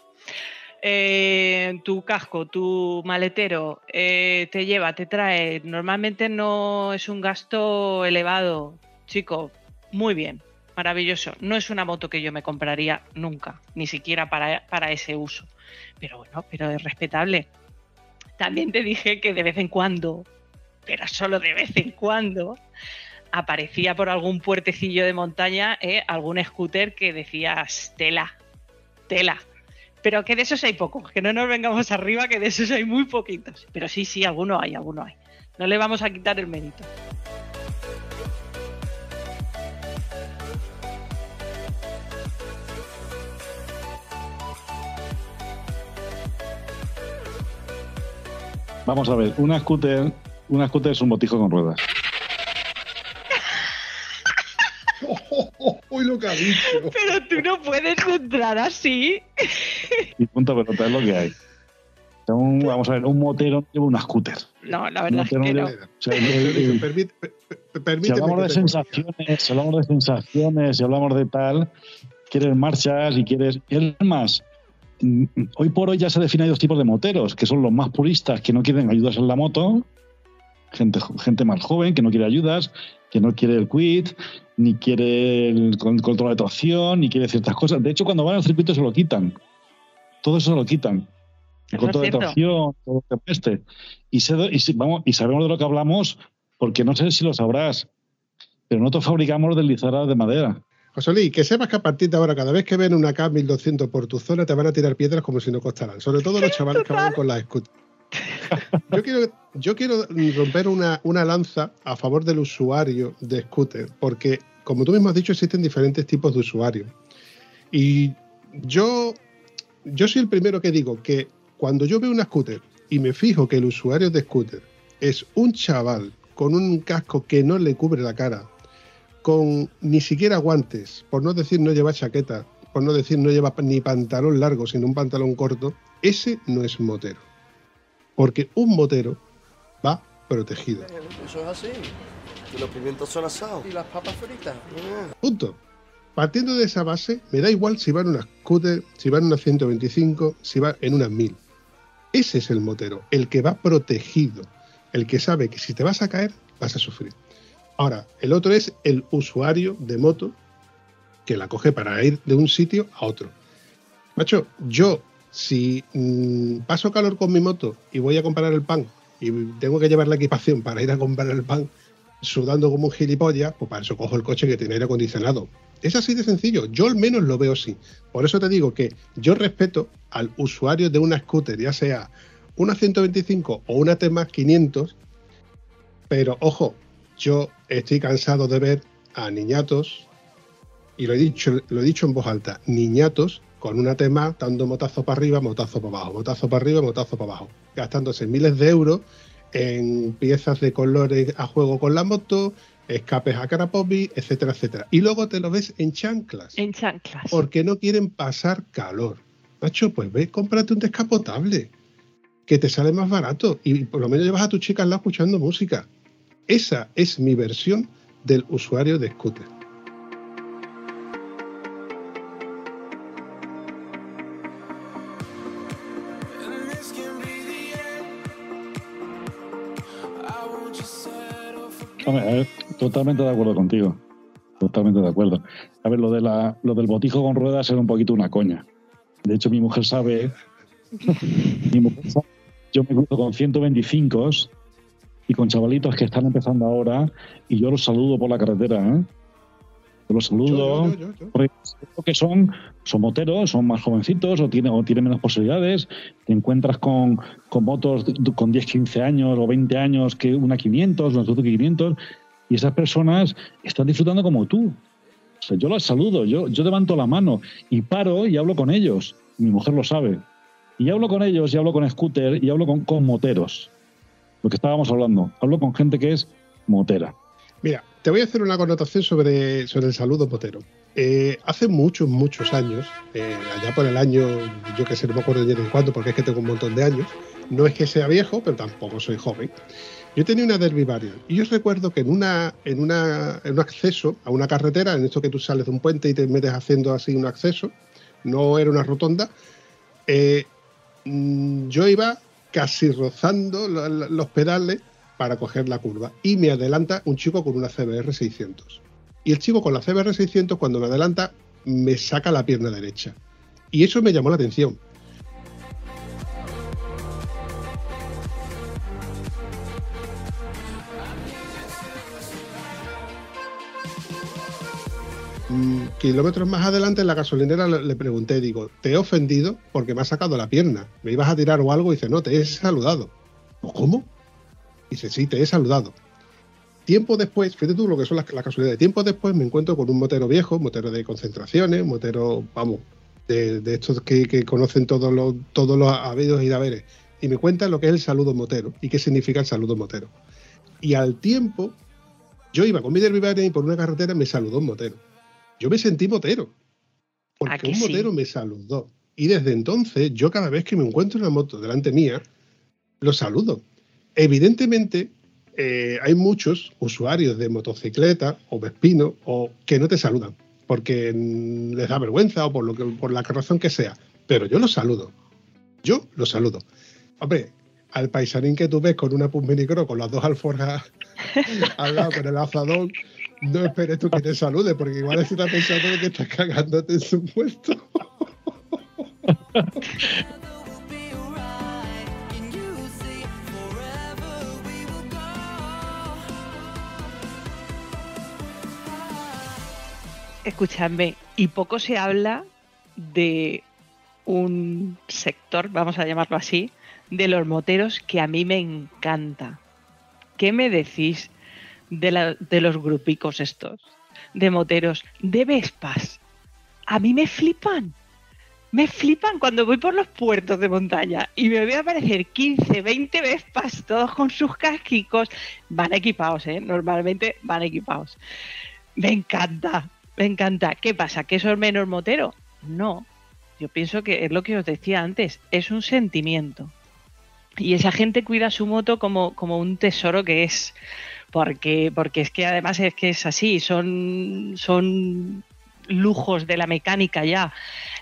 Eh, tu casco, tu maletero, eh, te lleva, te trae. Normalmente no es un gasto elevado. Chico, muy bien. Maravilloso. No es una moto que yo me compraría nunca, ni siquiera para, para ese uso. Pero bueno, pero es respetable. También te dije que de vez en cuando, pero solo de vez en cuando, aparecía por algún puertecillo de montaña eh, algún scooter que decías tela, tela. Pero que de esos hay pocos, que no nos vengamos arriba, que de esos hay muy poquitos. Pero sí, sí, alguno hay, alguno hay. No le vamos a quitar el mérito. Vamos a ver, una scooter, una scooter es un botijo con ruedas. Uy, lo que ha dicho. Pero tú no puedes entrar así. Y punto pelota, es lo que hay. Vamos a ver, un motero no lleva una scooter. No, la Un verdad es que no no. lleva- o sea, el- el- el- Permite- per- per- si hablamos de sensaciones, si hablamos de sensaciones, si hablamos de tal, quieres marchas y quieres. Es más, mm, hoy por hoy ya se definen dos tipos de moteros, que son los más puristas que no quieren ayudas en la moto, gente, gente más joven que no quiere ayudas, que no quiere el quit, ni quiere el con- control de tracción, ni quiere ciertas cosas. De hecho, cuando van al circuito se lo quitan. Todo eso se lo quitan. El control de tracción, todo el tema este. Y, vamos, y sabemos de lo que hablamos, porque no sé si lo sabrás, pero nosotros fabricamos deslizadoras de madera. José Luis, que sepas que a partir de ahora, cada vez que ven una K1200 por tu zona, te van a tirar piedras como si no costaran. Sobre todo los chavales que van con las scooters. Yo quiero, yo quiero romper una, una lanza a favor del usuario de scooter, porque, como tú mismo has dicho, existen diferentes tipos de usuarios. Y yo, yo soy el primero que digo que cuando yo veo una scooter y me fijo que el usuario de scooter es un chaval con un casco que no le cubre la cara, con ni siquiera guantes, por no decir no lleva chaqueta, por no decir no lleva ni pantalón largo, sino un pantalón corto, ese no es motero. Porque un motero va protegido. Eso es así. Y los pimientos son asados. Y las papas fritas. Punto. Partiendo de esa base, me da igual si va en una scooter, si va en una 125, si va en una 1000. Ese es el motero, el que va protegido, el que sabe que si te vas a caer, vas a sufrir. Ahora, el otro es el usuario de moto que la coge para ir de un sitio a otro. Macho, yo, si mm, paso calor con mi moto y voy a comprar el pan y tengo que llevar la equipación para ir a comprar el pan sudando como un gilipollas, pues para eso cojo el coche que tiene aire acondicionado. Es así de sencillo. Yo al menos lo veo así. Por eso te digo que yo respeto al usuario de una scooter, ya sea una 125 o una T-Max 500, pero ojo, yo estoy cansado de ver a niñatos, y lo he dicho, lo he dicho en voz alta, niñatos con una T-Max dando motazo para arriba, motazo para abajo, motazo para arriba, motazo para abajo, gastándose miles de euros en piezas de colores a juego con la moto, escapes a carapopi, etcétera, etcétera. Y luego te lo ves en chanclas, En chanclas. porque no quieren pasar calor. Macho, pues ve, cómprate un descapotable, que te sale más barato y por lo menos llevas a tu chica al lado escuchando música. Esa es mi versión del usuario de scooter. Hombre, a ver, totalmente de acuerdo contigo. Totalmente de acuerdo. A ver, lo, de la, lo del botijo con ruedas era un poquito una coña. De hecho, mi mujer sabe. mi mujer sabe, yo me cruzo con 125 y con chavalitos que están empezando ahora y yo los saludo por la carretera. ¿eh? Yo los saludo. Yo, porque que son, son moteros, son más jovencitos o tienen, o tienen menos posibilidades. Te encuentras con, con motos con 10, 15 años o 20 años que una 500, una Suzuki 500 y esas personas están disfrutando como tú. O sea, yo las saludo, yo, yo levanto la mano y paro y hablo con ellos. Mi mujer lo sabe. Y hablo con ellos y hablo con scooter y hablo con, con moteros. Lo que estábamos hablando. Hablo con gente que es motera. Mira, te voy a hacer una connotación sobre, sobre el saludo motero. Eh, hace muchos, muchos años, eh, allá por el año, yo que sé, no me acuerdo de cuándo, porque es que tengo un montón de años. No es que sea viejo, pero tampoco soy joven. Yo tenía una Derby Variant y yo recuerdo que en, una, en, una, en un acceso a una carretera, en esto que tú sales de un puente y te metes haciendo así un acceso, no era una rotonda, eh, mm, yo iba casi rozando lo- lo- los pedales para coger la curva y me adelanta un chico con una CBR 600. Y el chico con la CBR 600 cuando me adelanta me saca la pierna derecha. Y eso me llamó la atención. Mm, kilómetros más adelante en la gasolinera le, pregunté, digo, te he ofendido porque me has sacado la pierna. ¿Me ibas a tirar o algo? Y dice, no, te he saludado. ¿Cómo? Dice, sí, te he saludado. Tiempo después, fíjate tú lo que son las, las casualidades. Tiempo después me encuentro con un motero viejo, motero de concentraciones, motero, vamos, de, de estos que, que conocen todos los, todos los habidos y haberes. Y me cuenta lo que es el saludo motero y qué significa el saludo motero. Y al tiempo, yo iba con mi Derby Variant y por una carretera me saludó un motero. Yo me sentí motero. ¿A Porque que un sí? motero me saludó. Y desde entonces, yo cada vez que me encuentro una moto delante mía, lo saludo. Evidentemente, eh, hay muchos usuarios de motocicleta o Vespino o que no te saludan porque les da vergüenza o por, lo que, por la razón que sea. Pero yo los saludo. Yo los saludo. Hombre, al paisanín que tú ves con una Pumminicro con las dos alforjas al lado con el azadón, no esperes tú que te salude, porque igual está pensando que estás cagándote en su puesto. Escuchadme, y poco se habla de un sector, vamos a llamarlo así, de los moteros que a mí me encanta. ¿Qué me decís de, la- de los grupicos estos? De moteros, de Vespas. A mí me flipan. Me flipan cuando voy por los puertos de montaña y me voy a aparecer 15, 20 Vespas, todos con sus casquicos. Van equipados, ¿eh? Normalmente van equipados. Me encanta, me encanta. ¿Qué pasa? ¿Que eso es menos motero? No. Yo pienso que es lo que os decía antes, es un sentimiento. Y esa gente cuida su moto como, como un tesoro que es. Porque, porque es que además es que es así, son, son lujos de la mecánica ya.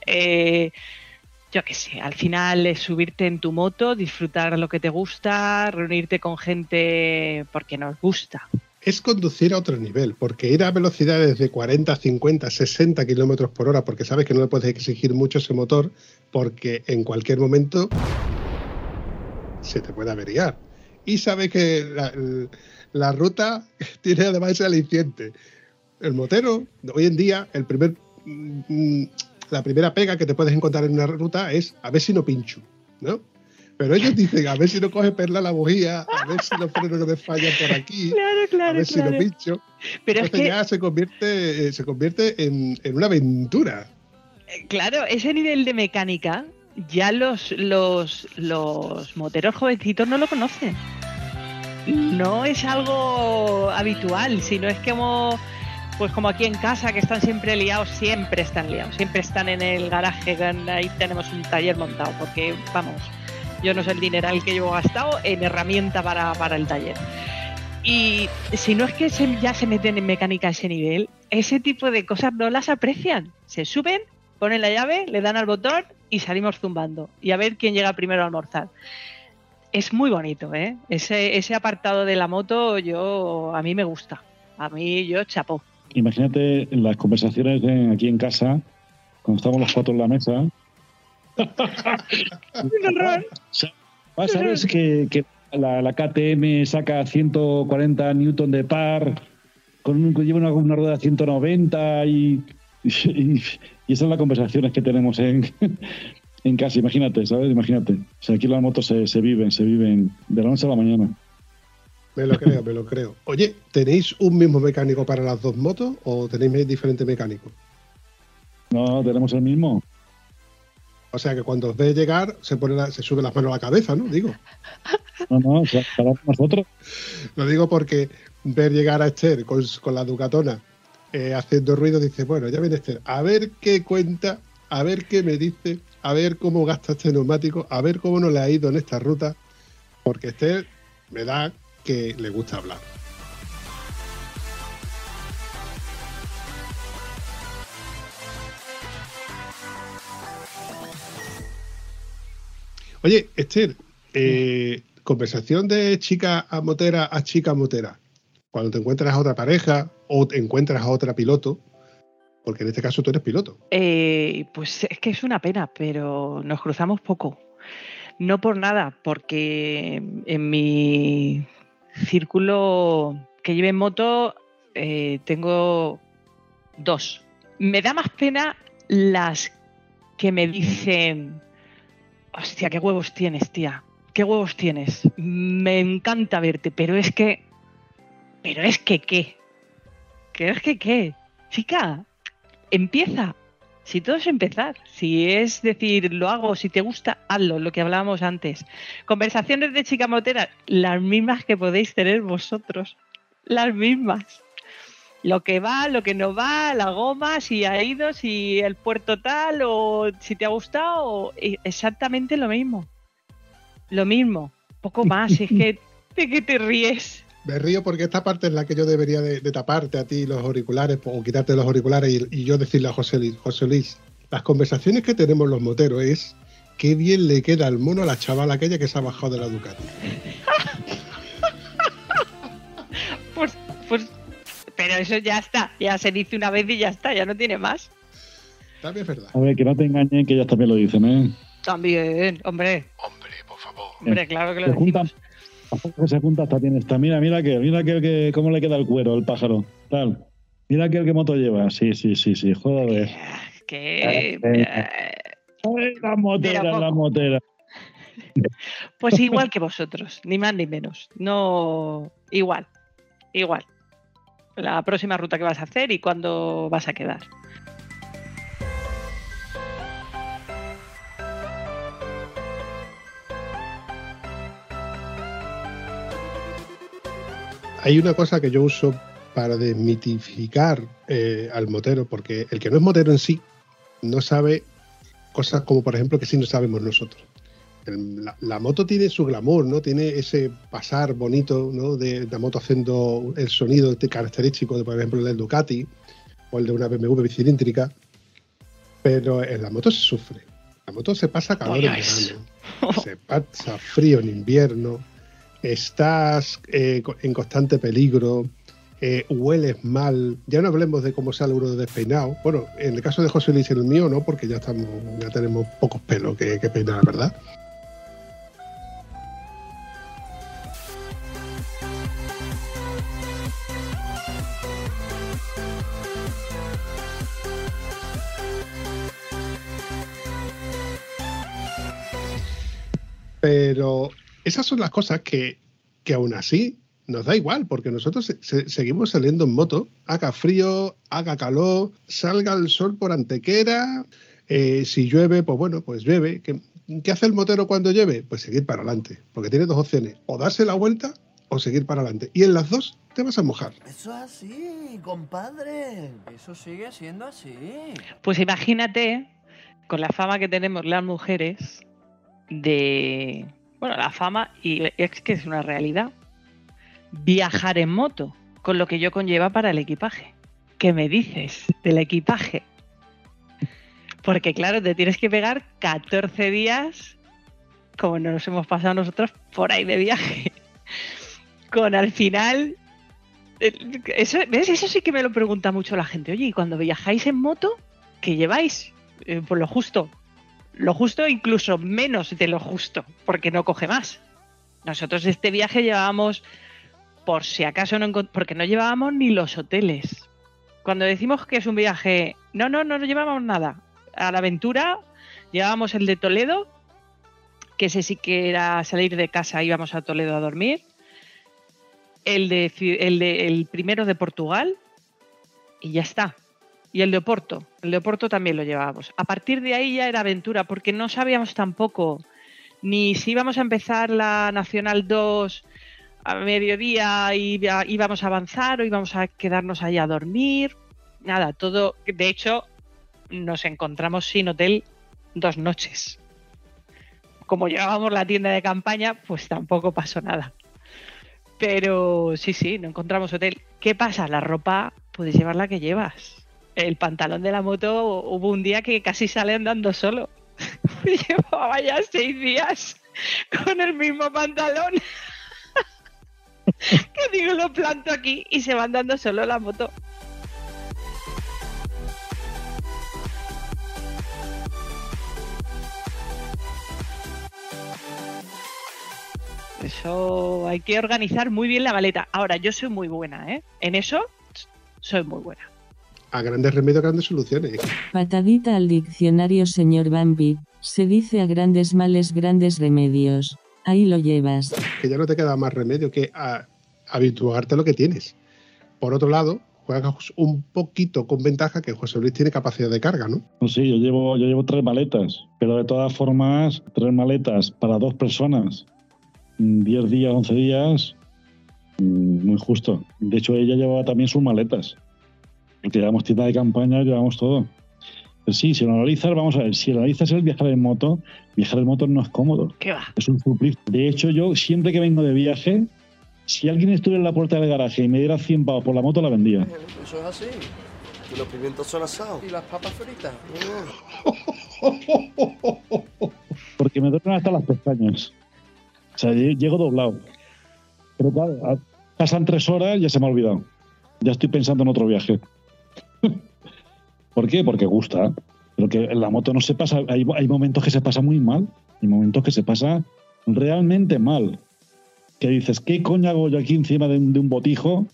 Eh, yo qué sé, al final es subirte en tu moto, disfrutar lo que te gusta, reunirte con gente porque nos gusta. Es conducir a otro nivel, porque ir a velocidades de 40, 50, 60 kilómetros por hora, porque sabes que no le puedes exigir mucho ese motor, porque en cualquier momento se te puede averiar. Y sabes que la, ruta tiene además ese aliciente. El motero, hoy en día, el primer, mm, la primera pega que te puedes encontrar en una ruta es a ver si no pincho, ¿no? Pero ellos dicen, a ver si no coge perla la bujía, a ver si los frenos no me fallan por aquí, Claro, a claro, ver si claro. pincho. Pero es que, ya se convierte, eh, se convierte en, en una aventura. claro, ese nivel de mecánica ya los, los, los moteros jovencitos no lo conocen. No es algo habitual, sino es como, pues como aquí en casa, que están siempre liados, siempre están liados, siempre están en el garaje, ahí tenemos un taller montado, porque vamos, yo no sé el dineral que llevo gastado en herramienta para, para el taller. Y si no es que ya se meten en mecánica a ese nivel, ese tipo de cosas no las aprecian. Se suben, ponen la llave, le dan al botón y salimos zumbando. Y a ver quién llega primero a almorzar. Es muy bonito, ¿eh? Ese, ese apartado de la moto, yo a mí me gusta. A mí yo chapó. Imagínate las conversaciones aquí en casa, cuando estamos los cuatro en la mesa. Ah, ¿Sabes que, que la, la KTM saca 140 newton de par, con un, lleva una, una rueda de 190 y, y, y esas son las conversaciones que tenemos en, en casa, imagínate, ¿sabes? Imagínate. O sea, aquí las motos se, se viven, se viven de la noche a la mañana. Me lo creo, me lo creo. Oye, ¿tenéis un mismo mecánico para las dos motos o tenéis diferentes mecánicos? No, tenemos el mismo. O sea que cuando os ve llegar, se pone la- se sube las manos a la cabeza, ¿no? Digo. No, no, cada nosotros. Lo digo porque ver llegar a Esther con, con la Ducatona eh, haciendo ruido, dice, bueno, ya viene Esther, a ver qué cuenta, a ver qué me dice, a ver cómo gasta este neumático, a ver cómo no le ha ido en esta ruta, porque Esther me da que le gusta hablar. Oye, Esther, eh, conversación de chica a motera a chica motera. Cuando te encuentras a otra pareja o te encuentras a otra piloto, porque en este caso tú eres piloto. Eh, pues es que es una pena, pero nos cruzamos poco. No por nada, porque en mi círculo que lleve en moto eh, tengo dos. Me da más pena las que me dicen, hostia, qué huevos tienes, tía, qué huevos tienes. Me encanta verte, pero es que, pero es que qué, que es que qué, chica, empieza. Si todo es empezar, si es decir, lo hago, si te gusta, hazlo, lo que hablábamos antes. Conversaciones de chica motera, las mismas que podéis tener vosotros, las mismas. Lo que va, lo que no va, la goma, si ha ido, si el puerto tal, o si te ha gustado, exactamente lo mismo. Lo mismo, poco más, es que, ¿de qué te ríes? Me río porque esta parte es la que yo debería de, de taparte a ti los auriculares o quitarte los auriculares y, y yo decirle a José Luis, José Luis, las conversaciones que tenemos los moteros es qué bien le queda el mono a la chavala aquella que se ha bajado de la Ducati. Pues, pues, pero eso ya está, ya se dice una vez y ya está, ya no tiene más. También es verdad. A ver, que no te engañen, que ellas también lo dicen, ¿eh? También, hombre, Hombre, por favor. hombre, claro que lo Se juntan, decimos. que se junta hasta tiene esta. Mira, mira que, mira que, que cómo le queda el cuero al pájaro. Tal. Mira que el que moto lleva. Sí, sí, sí, sí. Joder. Que, Eh, eh, Ay, la motera, la motera. pues igual que vosotros, ni más ni menos. No, igual, igual. La próxima ruta que vas a hacer y cuándo vas a quedar. Hay una cosa que yo uso para desmitificar eh, al motero, porque el que no es motero en sí no sabe cosas como, por ejemplo, que sí no sabemos nosotros. La, la moto tiene su glamour, ¿no? Tiene ese pasar bonito, ¿no? De la moto haciendo el sonido este característico de, por ejemplo, el del Ducati o el de una BMW bicilíndrica. Pero en la moto se sufre. La moto se pasa calor en Pollas. verano, se pasa frío en invierno, estás eh, en constante peligro, eh, hueles mal. Ya no hablemos de cómo sale uno despeinado. Bueno, en el caso de José Luis y el mío, no, porque ya estamos, ya tenemos pocos pelos que, que peinar, ¿verdad? Pero esas son las cosas que, que aún así nos da igual, porque nosotros se- se- seguimos saliendo en moto, haga frío, haga calor, salga el sol por antequera, eh, si llueve, pues bueno, pues llueve. ¿Qué, qué hace el motero cuando llueve? Pues seguir para adelante, porque tiene dos opciones, o darse la vuelta o seguir para adelante. Y en las dos te vas a mojar. Eso es así, compadre. Eso sigue siendo así. Pues imagínate, con la fama que tenemos las mujeres, de. Bueno, la fama, y es que es una realidad. Viajar en moto, con lo que yo conlleva para el equipaje. ¿Qué me dices del equipaje? Porque, claro, te tienes que pegar 14 días, como nos hemos pasado nosotros, por ahí de viaje. Con al final. Eso, ¿ves? Eso sí que me lo pregunta mucho la gente. Oye, ¿y cuando viajáis en moto, qué lleváis? Eh, pues lo justo. Lo justo, incluso menos de lo justo, porque no coge más. Nosotros este viaje llevábamos, por si acaso no porque no llevábamos ni los hoteles. Cuando decimos que es un viaje, no, no, no, no llevábamos nada. A la aventura llevábamos el de Toledo, que ese sí que era salir de casa, íbamos a Toledo a dormir. El, de, el, de, el primero de Portugal, y ya está. Y el de Oporto, el de Oporto también lo llevábamos. A partir de ahí ya era aventura, porque no sabíamos tampoco ni si íbamos a empezar la Nacional 2 a mediodía y íbamos a avanzar o íbamos a quedarnos allá a dormir. Nada, todo. De hecho, nos encontramos sin hotel dos noches. Como llevábamos la tienda de campaña, pues tampoco pasó nada. Pero sí, sí, no encontramos hotel. ¿Qué pasa? La ropa puedes llevar la que llevas. El pantalón de la moto hubo un día que casi sale andando solo. Llevaba ya seis días con el mismo pantalón. que digo, lo planto aquí y se va andando solo la moto. Eso hay que organizar muy bien la maleta. Ahora, yo soy muy buena, ¿eh? En eso soy muy buena. A grandes remedios, grandes soluciones. Patadita al diccionario, señor Bambi. Se dice a grandes males, grandes remedios. Ahí lo llevas. Que ya no te queda más remedio que a- habituarte a lo que tienes. Por otro lado, juegas un poquito con ventaja que José Luis tiene capacidad de carga, ¿no? Pues sí, yo llevo, yo llevo tres maletas, pero de todas formas, tres maletas para dos personas, mm, 10 días, 11 días, mm, muy justo. De hecho, ella llevaba también sus maletas. Llevamos tienda de campaña, llevamos todo. Pero sí, si lo analizas, vamos a ver, si analizas el viajar en moto, viajar en moto no es cómodo, ¿Qué va? es un suplicio. De hecho, yo siempre que vengo de viaje, si alguien estuviera en la puerta del garaje y me diera 100 pavos por la moto, la vendía. Eso es así. Y los pimientos son asados. Y las papas fritas. porque me duelen hasta las pestañas. O sea, lle- llego doblado. Pero claro, pasan tres horas y ya se me ha olvidado. Ya estoy pensando en otro viaje. ¿Por qué? Porque gusta. Pero que en la moto no se pasa. Hay, momentos que se pasa muy mal. Hay momentos que se pasa realmente mal. Que dices, ¿qué coño hago yo aquí encima de, un- botijo?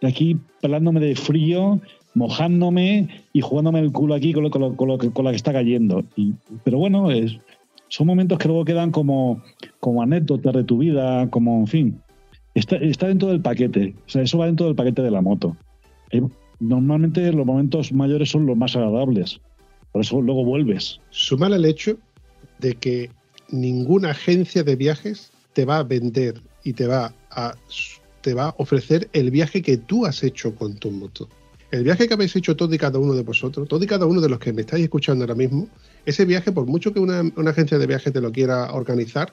De aquí pelándome de frío, mojándome y jugándome el culo aquí con, lo, con, lo- la que está cayendo. Y, pero bueno, es, son momentos que luego quedan como, anécdotas de tu vida, como, en fin. Está, dentro del paquete. O sea, eso va dentro del paquete de la moto. Normalmente los momentos mayores son los más agradables. Por eso luego vuelves. Sumar el hecho de que ninguna agencia de viajes te va a vender y te va a, te va a ofrecer el viaje que tú has hecho con tu moto. El viaje que habéis hecho todos y cada uno de vosotros, todos y cada uno de los que me estáis escuchando ahora mismo, ese viaje, por mucho que una, una agencia de viajes te lo quiera organizar,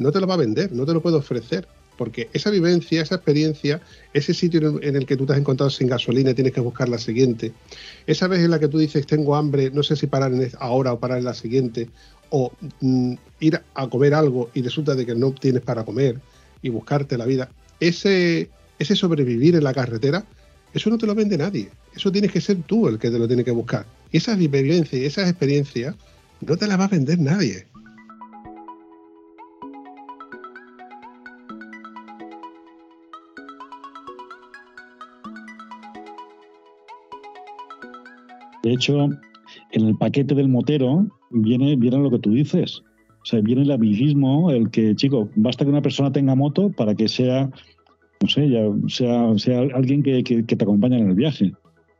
no te lo va a vender, no te lo puede ofrecer. Porque esa vivencia, esa experiencia, ese sitio en el, que tú te has encontrado sin gasolina y tienes que buscar la siguiente, esa vez en la que tú dices tengo hambre, no sé si parar en ahora o parar en la siguiente, o mm, ir a comer algo y resulta de que no tienes para comer y buscarte la vida, ese, ese sobrevivir en la carretera, eso no te lo vende nadie. Eso tienes que ser tú el que te lo tiene que buscar. Y esas vivencias y esas experiencias no te las va a vender nadie. De hecho, en el paquete del motero viene, viene lo que tú dices. O sea, viene el habilismo, el que, chico, basta que una persona tenga moto para que sea, no sé, ya sea, sea alguien que, que- que te acompañe en el viaje.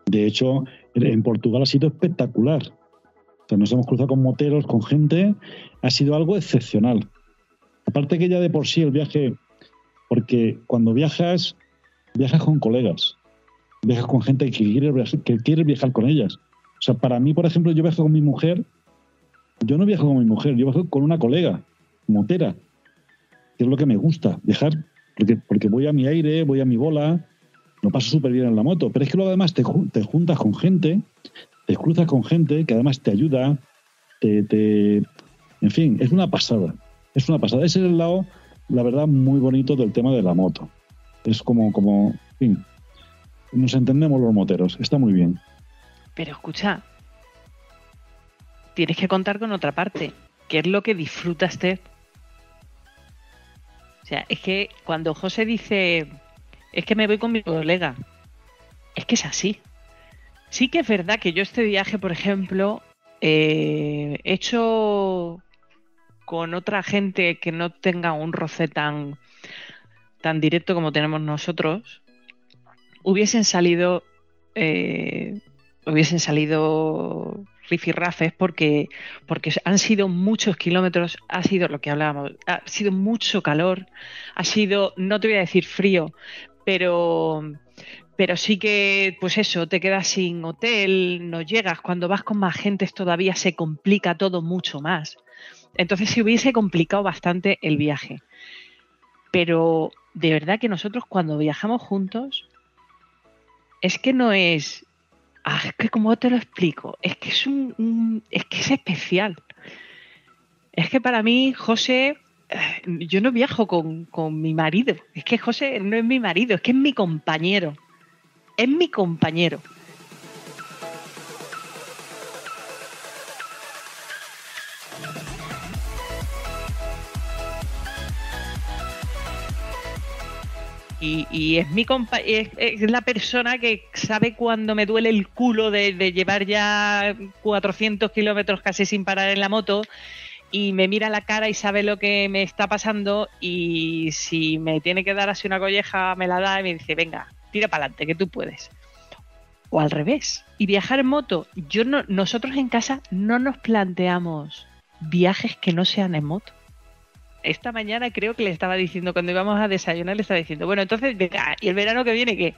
De hecho, en Portugal ha sido espectacular. O sea, nos hemos cruzado con moteros, con gente, ha sido algo excepcional. Aparte que ya de por sí el viaje, porque cuando viajas, viajas con colegas, viajas con gente que quiere, que quiere viajar con ellas. O sea, para mí, por ejemplo, yo viajo con mi mujer, yo no viajo con mi mujer, yo viajo con una colega, motera, que es lo que me gusta, viajar, porque, porque voy a mi aire, voy a mi bola, lo paso súper bien en la moto, pero es que luego además te, te juntas con gente, te cruzas con gente que además te ayuda, te, te- en fin, es una pasada, es una pasada. Ese es el lado, la verdad, muy bonito del tema de la moto. Es como, como, en fin, nos entendemos los moteros, está muy bien. Pero escucha, tienes que contar con otra parte, que es lo que disfrutas Ted. O sea, es que cuando José dice, es que me voy con mi colega, es que es así. Sí que es verdad que yo este viaje, por ejemplo, eh, he hecho con otra gente que no tenga un roce tan, tan directo como tenemos nosotros, hubiesen salido eh, hubiesen salido rifirrafes porque, porque han sido muchos kilómetros, ha sido lo que hablábamos, ha sido mucho calor, ha sido, no te voy a decir frío, pero, pero sí que, pues eso, te quedas sin hotel, no llegas, cuando vas con más gente todavía se complica todo mucho más. Entonces se hubiese complicado bastante el viaje. Pero de verdad que nosotros cuando viajamos juntos, es que no es. Ah, es que como te lo explico, es que es un, un- es que es especial. Es que para mí, José, eh, yo no viajo con, con mi marido. Es que José no es mi marido, es que es mi compañero. Es mi compañero. Y, y es mi compa es, la persona que sabe cuando me duele el culo de, de llevar ya 400 kilómetros casi sin parar en la moto y me mira la cara y sabe lo que me está pasando y si me tiene que dar así una colleja me la da y me dice venga tira para adelante que tú puedes o al revés y viajar en moto yo no nosotros en casa no nos planteamos viajes que no sean en moto esta mañana creo que le estaba diciendo, cuando íbamos a desayunar, le estaba diciendo, bueno, entonces, venga, ¿y el verano que viene qué?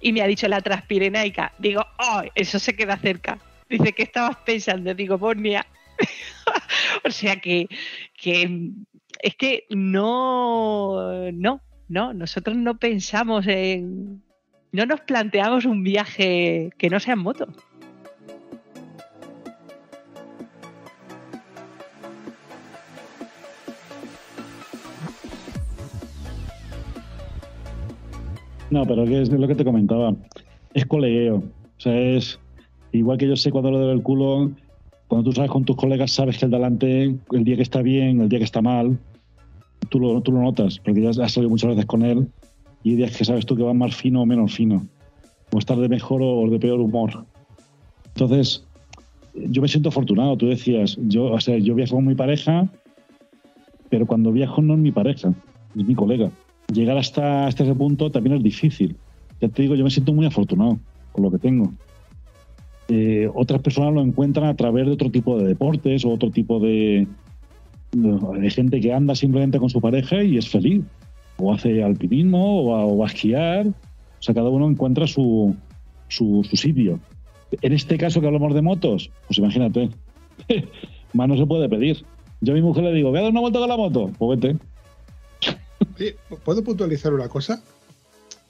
Y me ha dicho la transpirenaica. Digo, oh, eso se queda cerca. Dice, ¿qué estabas pensando? Digo, Bosnia. o sea que, que es que no, no, no, nosotros no pensamos en, no nos planteamos un viaje que no sea en moto. No, pero es lo que te comentaba. Es colegueo. O sea, es igual que yo sé cuando lo doy el culo, cuando tú sabes con tus colegas, sabes que el delante, el día que está bien, el día que está mal, tú lo, tú lo notas, porque ya has salido muchas veces con él y hay días que sabes tú que va más fino o menos fino, o estar de mejor o de peor humor. Entonces, yo me siento afortunado, tú decías, yo, o sea, yo viajo con mi pareja, pero cuando viajo no es mi pareja, es mi colega. Llegar hasta, hasta ese punto también es difícil. Ya te digo, yo me siento muy afortunado con lo que tengo. Eh, otras personas lo encuentran a través de otro tipo de deportes o otro tipo de, gente que anda simplemente con su pareja y es feliz. O hace alpinismo o va, a esquiar. O sea, cada uno encuentra su sitio. En este caso que hablamos de motos, pues imagínate, más no se puede pedir. Yo a mi mujer le digo, voy a dar una vuelta con la moto, pues vete. ¿Puedo puntualizar una cosa?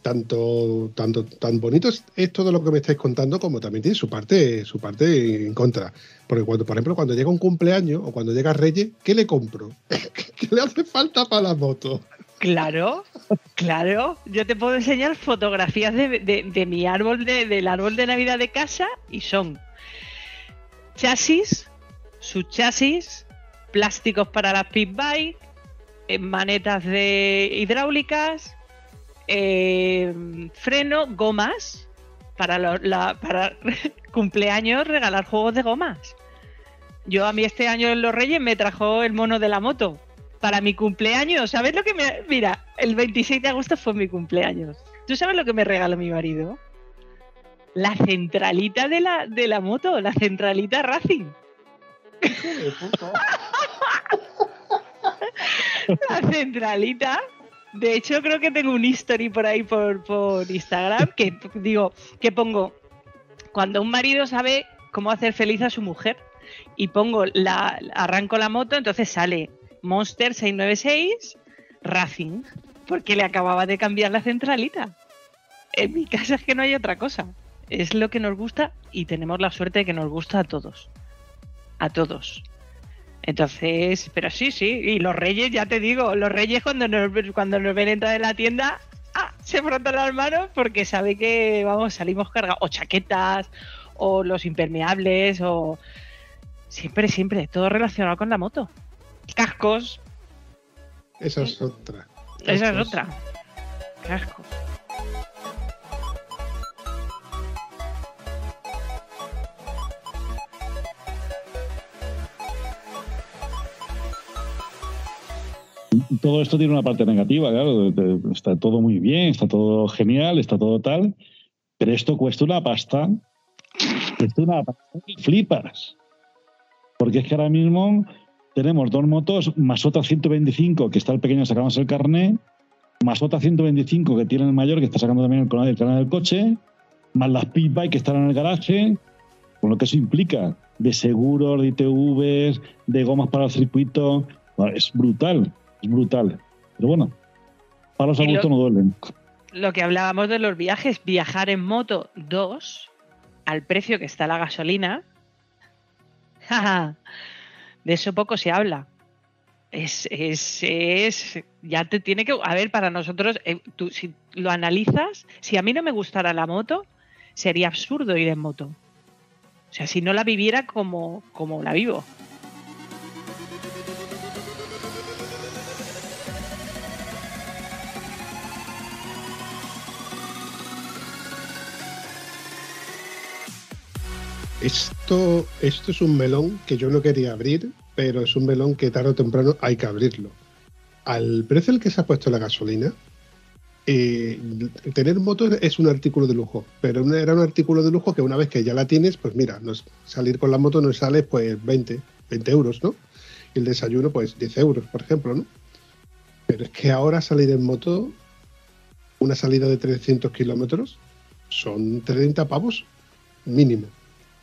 Tanto, tanto, tan bonito es, todo lo que me estáis contando, como también tiene su parte, su parte en contra. Porque cuando, por ejemplo, cuando llega un cumpleaños o cuando llega Reyes, ¿qué le compro? ¿Qué le hace falta para la moto? Claro, claro. Yo te puedo enseñar fotografías de, de- de mi árbol, de- del árbol de Navidad de casa y son chasis, sus chasis, plásticos para las pit bike, manetas de hidráulicas, eh, freno, gomas para, la- para cumpleaños regalar juegos de gomas. Yo a mí este año en los Reyes me trajo el mono de la moto para mi cumpleaños. ¿Sabes lo que me.? Mira, el 26 de agosto fue mi cumpleaños. ¿Tú sabes lo que me regaló mi marido? La centralita de la, de la moto, la centralita Racing. la centralita. De hecho, creo que tengo un history por ahí por, Instagram que digo, que pongo cuando un marido sabe cómo hacer feliz a su mujer y pongo la arranco la moto, entonces sale Monster 696 Racing, porque le acababa de cambiar la centralita. En mi casa es que no hay otra cosa. Es lo que nos gusta y tenemos la suerte de que nos gusta a todos. A todos. Entonces, pero sí, sí. Y los reyes, ya te digo, los reyes cuando nos, cuando nos ven entrar en la tienda, ah, se frotan las manos porque sabe que, vamos, salimos cargados. O chaquetas, o los impermeables, o... Siempre, siempre, todo relacionado con la moto. Cascos, Esa es otra. esa es otra. Cascos. Todo esto tiene una parte negativa, claro. Está todo muy bien, está todo genial, está todo tal, pero esto cuesta una pasta. Cuesta una pasta que flipas. Porque es que ahora mismo tenemos dos motos, más otra 125 que está el pequeño sacándose el carnet, más otra 125 que tiene el mayor que está sacando también el canal, el canal del coche, más las pit bike que están en el garaje, con lo que eso implica de seguros, de ITVs, de gomas para el circuito. Es brutal, brutal. Pero bueno, palos a Y lo- gusto no duelen. Lo que hablábamos de los viajes, viajar en moto 2 al precio que está la gasolina. de eso poco se habla. Es, es, es, ya te tiene que, a ver, para nosotros, eh, tú, si lo analizas, si a mí no me gustara la moto, sería absurdo ir en moto. O sea, si no la viviera como, como la vivo. Esto, esto es un melón que yo no quería abrir, pero es un melón que tarde o temprano hay que abrirlo. Al precio al que se ha puesto la gasolina, eh, tener moto es un artículo de lujo, pero era un artículo de lujo que una vez que ya la tienes, pues mira, salir con la moto nos sale pues 20, 20 euros, ¿no? Y el desayuno pues 10 euros, por ejemplo, ¿no? Pero es que ahora salir en moto, una salida de 300 kilómetros, son 30 pavos mínimo.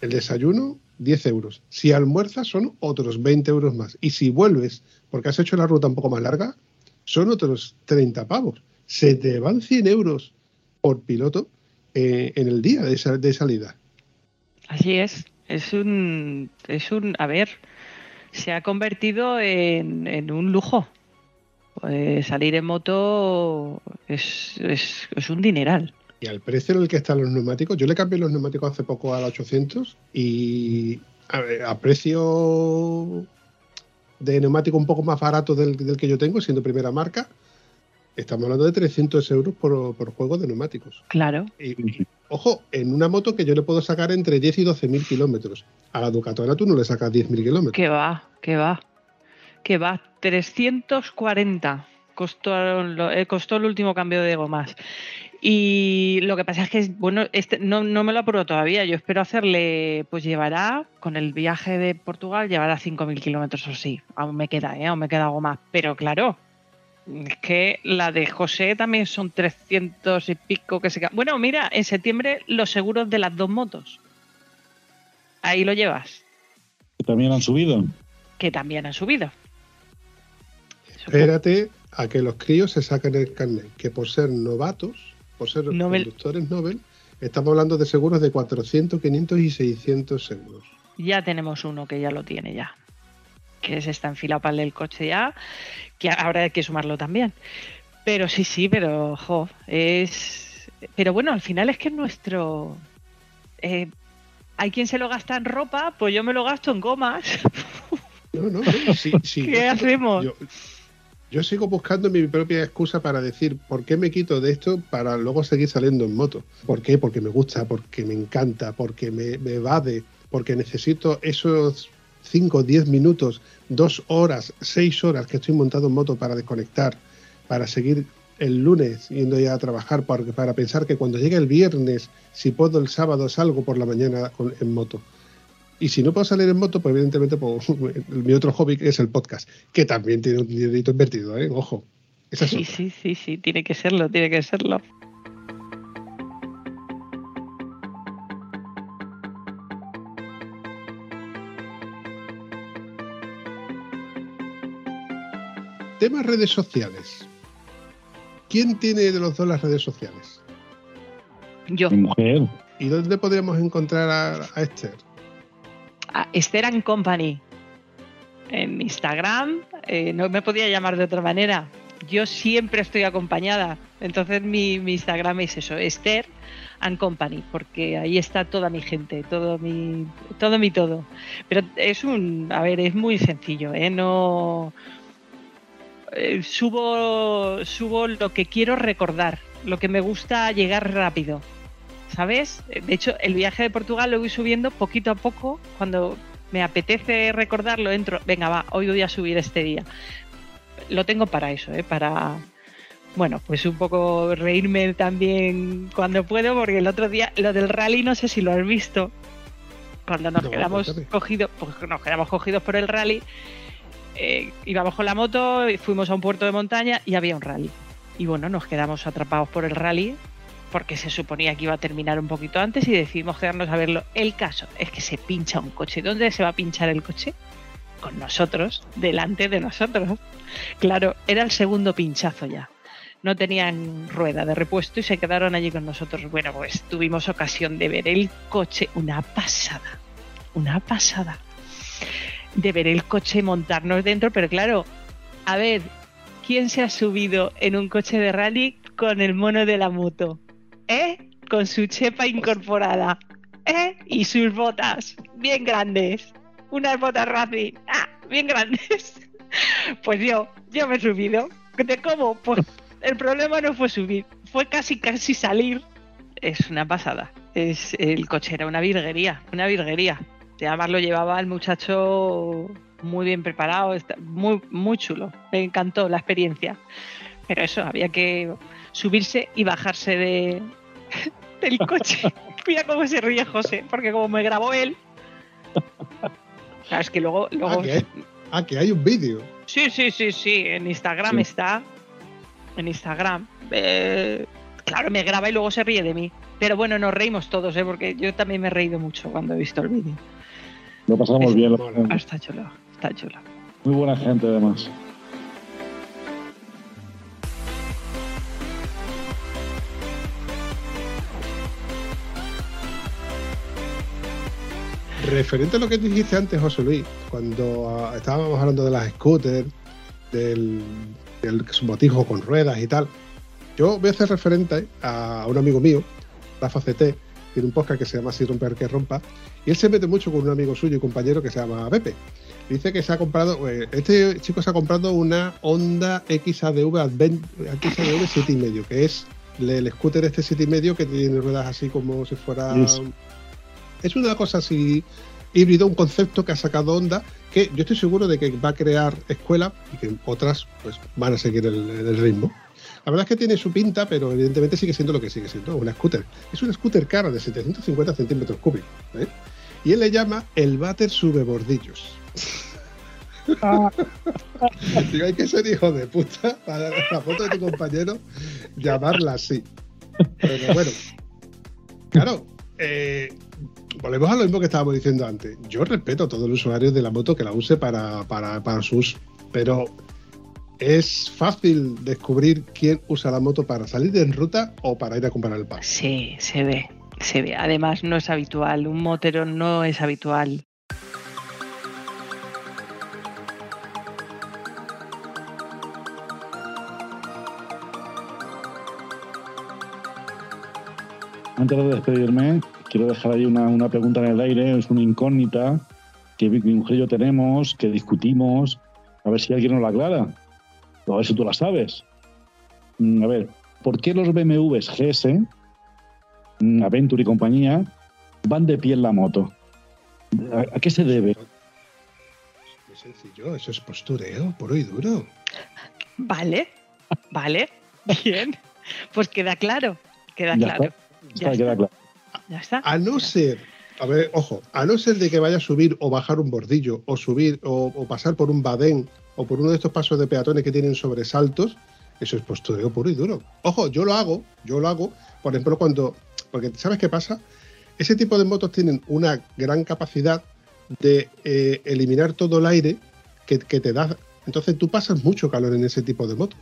El desayuno, 10 euros. Si almuerzas, son otros 20 euros más. Y si vuelves, porque has hecho la ruta un poco más larga, son otros 30 pavos. Se te van 100 euros por piloto eh, en el día de, sa- de salida. Así es. Es un. Es un. A ver. Se ha convertido en, en un lujo. eh, salir en moto es, es- es un dineral. Y al precio en el que están los neumáticos, yo le cambié los neumáticos hace poco al 800 y a, ver, a precio de neumático un poco más barato del, del que yo tengo, siendo primera marca, estamos hablando de 300 euros por, por juego de neumáticos. Claro. Y, ojo, en una moto que yo le puedo sacar entre 10 y 12 mil kilómetros. A la Ducatona tú no le sacas 10 mil kilómetros. Que va, que va. Que va. 340 costó, eh, costó el último cambio de gomas. Y lo que pasa es que, bueno, este, no, no me lo apuro todavía. Yo espero hacerle, pues llevará, con el viaje de Portugal, llevará 5.000 kilómetros o sí. Aún me queda, ¿eh? Aún me queda algo más. Pero claro, es que la de José también son 300 y pico que se... Bueno, mira, en septiembre los seguros de las dos motos. Ahí lo llevas, Que también han subido. que también han subido. Espérate a que los críos se saquen el carnet, que por ser novatos, por ser Nobel. conductores Nobel, estamos hablando de seguros de 400, 500 y 600 euros. Ya tenemos uno que ya lo tiene ya. Que se está enfilado para el coche ya. Que ahora hay que sumarlo también. Pero sí, sí, pero jo, es. Pero bueno, al final es que es nuestro. eh, hay quien se lo gasta en ropa, pues yo me lo gasto en gomas. No, no, no. sí, sí, ¿Qué yo- hacemos? Yo, yo sigo buscando mi propia excusa para decir por qué me quito de esto para luego seguir saliendo en moto. ¿Por qué? Porque me gusta, porque me encanta, porque me, me evade, porque necesito esos 5, 10 minutos, 2 horas, 6 horas que estoy montado en moto para desconectar, para seguir el lunes yendo ya a trabajar, para, para pensar que cuando llegue el viernes, si puedo el sábado salgo por la mañana con- en moto. Y si no puedo salir en moto, pues evidentemente pues, mi otro hobby es el podcast, que también tiene un dinerito invertido, ¿eh? Ojo. Esa es Sí, otra. sí, sí, sí, tiene que serlo, tiene que serlo. Temas redes sociales. ¿Quién tiene de los dos las redes sociales? Yo. Mi mujer. ¿Y dónde podríamos encontrar a, a Esther? Esther and Company en Instagram. eh, no me podía llamar de otra manera. Yo siempre estoy acompañada. Entonces mi, mi Instagram es eso, Esther and Company, porque ahí está toda mi gente, todo mi todo mi todo. Pero es un, a ver, es muy sencillo, ¿eh? No eh, subo subo lo que quiero recordar, lo que me gusta llegar rápido. ¿Sabes? De hecho, el viaje de Portugal lo voy subiendo poquito a poco. Cuando me apetece recordarlo, entro, venga, va, hoy voy a subir este día. Lo tengo para eso, ¿eh? Para, bueno, pues un poco reírme también cuando puedo, porque el otro día, lo del rally, no sé si lo has visto. Cuando nos No, quedamos cogidos, pues nos quedamos cogidos por el rally, eh, íbamos con la moto, fuimos a un puerto de montaña y había un rally. Y bueno, nos quedamos atrapados por el rally porque se suponía que iba a terminar un poquito antes y decidimos quedarnos a verlo. El caso es que se pincha un coche. ¿Dónde se va a pinchar el coche? Con nosotros, delante de nosotros. Claro, era el segundo pinchazo ya. No tenían rueda de repuesto y se quedaron allí con nosotros. Bueno, pues tuvimos ocasión de ver el coche, una pasada, una pasada. De ver el coche, montarnos dentro, pero claro, a ver, ¿quién se ha subido en un coche de rally con el mono de la moto? ¿Eh? Con su chepa incorporada. ¿Eh? Y sus botas, bien grandes. Unas botas Racing, ah, bien grandes. Pues yo, yo me he subido. ¿De cómo? Pues el problema no fue subir, fue casi casi salir. Es una pasada. Es, el coche era una virguería, una virguería. Además lo llevaba el muchacho muy bien preparado, muy, muy chulo. Me encantó la experiencia. Pero eso, había que subirse y bajarse de, del coche. Mira cómo se ríe José, porque como me grabó él. Claro, es que luego. luego Ah, que hay, ah, que hay un vídeo. Sí, sí, sí, sí. En Instagram Sí. está. En Instagram. Eh, claro, me graba y luego se ríe de mí. Pero bueno, nos reímos todos, ¿eh? porque yo también me he reído mucho cuando he visto el vídeo. Lo pasamos bien. Ah, está chulo, está chulo. Muy buena gente, además. Referente a lo que dijiste antes, José Luis, cuando ah, estábamos hablando de las scooters del, del con ruedas y tal. Yo voy a hacer referente a un amigo mío, Rafa CT, tiene un podcast que se llama Así romper que rompa, y él se mete mucho con un amigo suyo y compañero que se llama Pepe. Dice que se ha comprado, eh, este chico se ha comprado una Honda XADV Advent, XADV 7,5, que es el, el scooter este 7,5 que tiene ruedas así como si fuera... Es una cosa así híbrido, un concepto que ha sacado Honda, que yo estoy seguro de que va a crear escuela y que otras pues van a seguir el, el ritmo. La verdad es que tiene su pinta, pero evidentemente sigue siendo lo que sigue siendo, una scooter. Es una scooter cara de 750 centímetros cúbicos. ¿eh? Y él le llama el váter sube bordillos. Digo, hay que ser hijo de puta para la foto de tu compañero llamarla así. Pero bueno, claro, eh, volvemos a lo mismo que estábamos diciendo antes. Yo respeto a todo el usuario de la moto que la use para, para, para sus. Pero es fácil descubrir quién usa la moto para salir en ruta o para ir a comprar el pan. Sí, se ve, se ve. Además, no es habitual. Un motero no es habitual. Antes de despedirme, quiero dejar ahí una, una pregunta en el aire, es una incógnita que mi mi mujer y yo tenemos, que discutimos, a ver si alguien nos la aclara, o a ver si tú la sabes. Mm, A ver, ¿por qué los BMWs GS, mm, Aventure y compañía, van de pie en la moto? ¿A, a qué se debe? Muy sencillo, eso es postureo, puro y duro. Vale, vale, bien. Pues queda claro, queda Ya claro. está. Ya Está, queda está. claro. Ya está. A no ser, a ver, ojo, a no ser de que vaya a subir o bajar un bordillo, o subir o, o pasar por un badén, o por uno de estos pasos de peatones que tienen sobresaltos, eso es postureo puro y duro. Ojo, yo lo hago, yo lo hago, por ejemplo, cuando, porque ¿sabes qué pasa? Ese tipo de motos tienen una gran capacidad de eh, eliminar todo el aire que, que te da. Entonces tú pasas mucho calor en ese tipo de moto.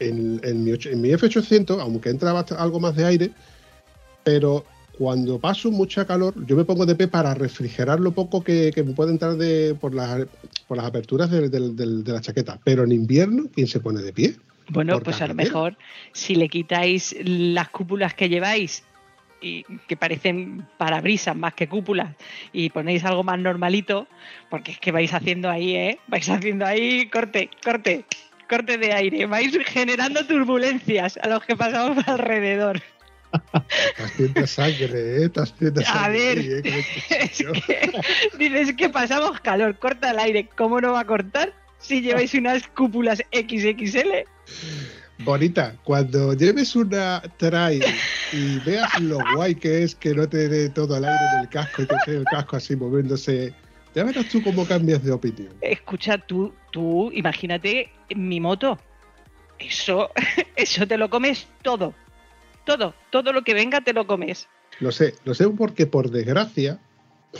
En, en mi, en mi F800, aunque entra algo más de aire, pero cuando paso mucha calor, yo me pongo de pie para refrigerar lo poco que, que me puede entrar de, por, las, por las aperturas de, la chaqueta. Pero en invierno, ¿quién se pone de pie? Bueno, pues a lo mejor si le quitáis las cúpulas que lleváis y que parecen parabrisas más que cúpulas y ponéis algo más normalito, porque es que vais haciendo ahí, ¿eh? Vais haciendo ahí corte, corte, corte de aire, vais generando turbulencias a los que pasamos alrededor. Estás sangre, ¿eh? Estás haciendo A sangre ver, ahí, ¿eh? Es que dices que pasamos calor, corta el aire, ¿cómo no va a cortar? Si lleváis unas cúpulas XXL. Bonita, cuando lleves una trail y veas lo guay que es que no te dé todo el aire en el casco y que sea el casco así moviéndose, ya verás tú cómo cambias de opinión. Escucha, tú, tú, imagínate mi moto. Eso, eso te lo comes todo. Todo, todo lo que venga te lo comes. Lo sé, lo sé porque por desgracia,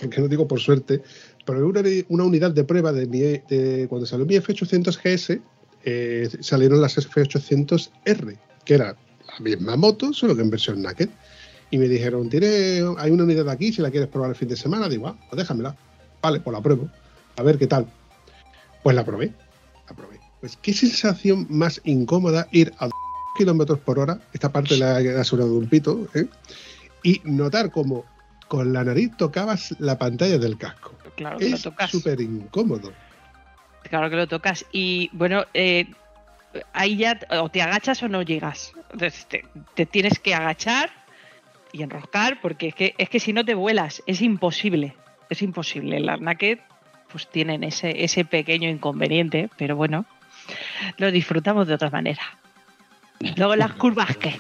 porque no digo por suerte, pero una, una unidad de prueba de, mi, de cuando salió mi F800 GS, eh, salieron las F800R, que era la misma moto, solo que en versión naked. Y me dijeron, ¿tiene, hay una unidad aquí, si la quieres probar el fin de semana, digo, ah, pues déjamela. Vale, pues la pruebo. A ver qué tal. Pues la probé. La probé. Pues qué sensación más incómoda ir a 2 kilómetros por hora, esta parte la ha sonado un pito, ¿eh? y notar como con la nariz tocabas la pantalla del casco. Claro que lo Es tocas. súper incómodo. Claro que lo tocas. Y bueno, eh, ahí ya o te agachas o no llegas. Entonces te, te tienes que agachar y enroscar porque es que, es que si no te vuelas es imposible. Es imposible. Las naked pues tienen ese, ese pequeño inconveniente, pero bueno, lo disfrutamos de otra manera. Luego las curvas, ¿qué?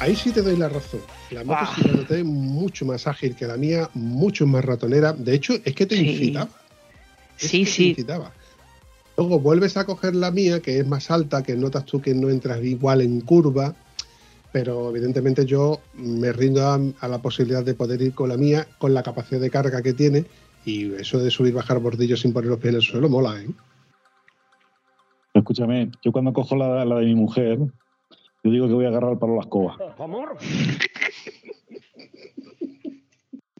Ahí sí te doy la razón. La moto sí la noté mucho más ágil que la mía, mucho más ratonera. De hecho, es que te Sí. incitaba. Es Sí, que te sí. incitaba. Luego vuelves a coger la mía, que es más alta, que notas tú que no entras igual en curva, pero evidentemente yo me rindo a, a la posibilidad de poder ir con la mía, con la capacidad de carga que tiene, y eso de subir y bajar bordillos sin poner los pies en el suelo mola, ¿eh? Escúchame, yo cuando cojo la, la de mi mujer, Yo digo que voy a agarrar el palo a la escoba. Amor.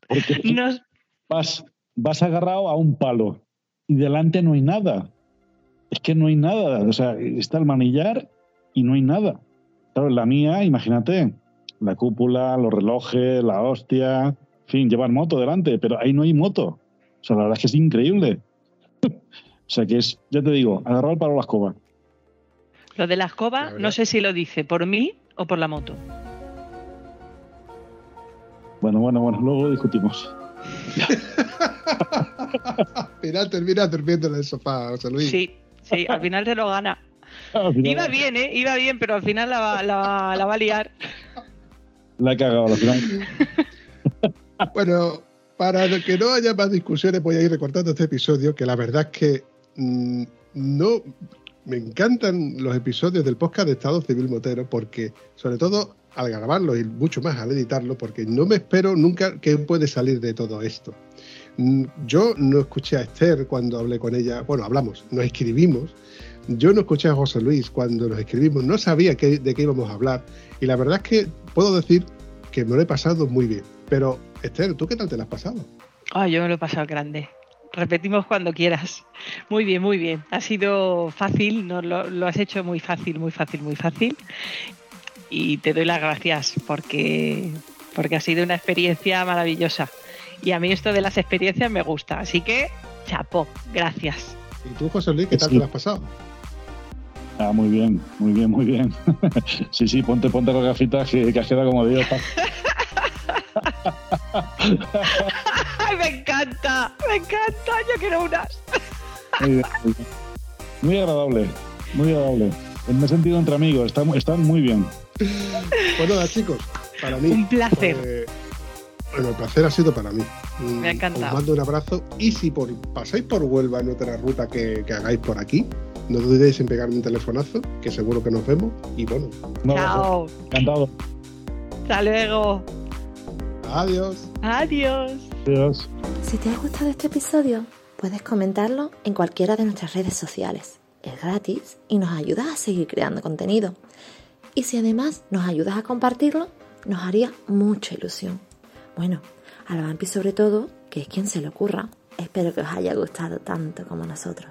Porque Nos- vas, vas agarrado a un palo y delante no hay nada. Es que no hay nada. O sea, está el manillar y no hay nada. Claro, en la mía, imagínate, la cúpula, los relojes, la hostia, en fin, llevan moto delante, pero ahí no hay moto. O sea, la verdad es que es increíble. o sea, que es, ya te digo, agarrar el palo a la escoba. Lo de la escoba, no sé si lo dice por mí o por la moto. Bueno, bueno, bueno, luego lo discutimos. Mira, termina durmiendo en el sofá, José Luis. Sí, sí, al final te lo gana. Iba bien, ¿eh? Iba bien, pero al final la, va- la, va- la va a liar. La he cagado al final. Bueno, para que no haya más discusiones, voy a ir recortando este episodio, que la verdad es que mm, no me encantan los episodios del podcast de Estado Civil Motero, porque, sobre todo, al grabarlo y mucho más al editarlo, porque no me espero nunca qué puede salir de todo esto. Mm, Yo no escuché a Esther cuando hablé con ella, bueno, hablamos, nos escribimos. Yo no escuché a José Luis cuando nos escribimos, no sabía qué- de qué íbamos a hablar. Y la verdad es que puedo decir que me lo he pasado muy bien. Pero, Esther, ¿tú qué tal te lo has pasado? Ah, yo me lo he pasado grande. Repetimos cuando quieras. Muy bien, muy bien. Ha sido fácil, no, lo, lo has hecho muy fácil, muy fácil, muy fácil. Y te doy las gracias porque, porque ha sido una experiencia maravillosa. Y a mí esto de las experiencias me gusta. Así que, chapó, gracias. ¿Y tú, José Luis, qué tal Sí. te lo has pasado? Ah, muy bien, muy bien, muy bien. sí, sí, ponte, ponte las gafitas que, que has quedado como Dios. ¡Ay, me encanta! ¡Me encanta! Yo quiero unas. Muy, bien, muy, bien. Muy agradable, muy agradable. Me he sentido entre amigos, están, están muy bien. Pues nada, chicos, para mí. Un placer. eh, bueno, el placer ha sido para mí. Mm, Me ha encantado. Os mando un abrazo y si por, pasáis por Huelva en otra ruta que, que hagáis por aquí, no dudéis en pegarme un telefonazo, que seguro que nos vemos. Y bueno, abrazo. Chao. Encantado. Hasta luego. adiós. Adiós. Adiós. Si te ha gustado este episodio, puedes comentarlo en cualquiera de nuestras redes sociales. Es gratis y nos ayudas a seguir creando contenido. Y si además nos ayudas a compartirlo, nos haría mucha ilusión. Bueno, a la Vampi sobre todo, que es quien se le ocurra. Espero que os haya gustado tanto como nosotros.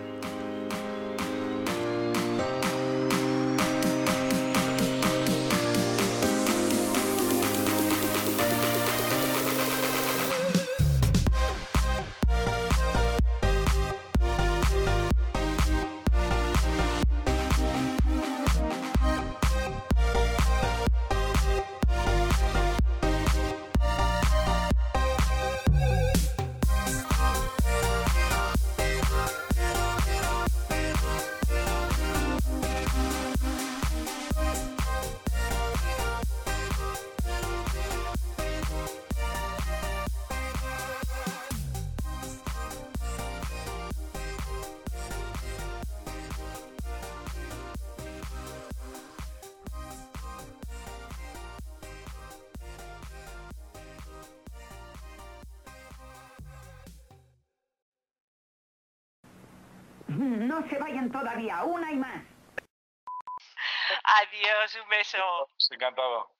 Adiós, un beso. Encantado.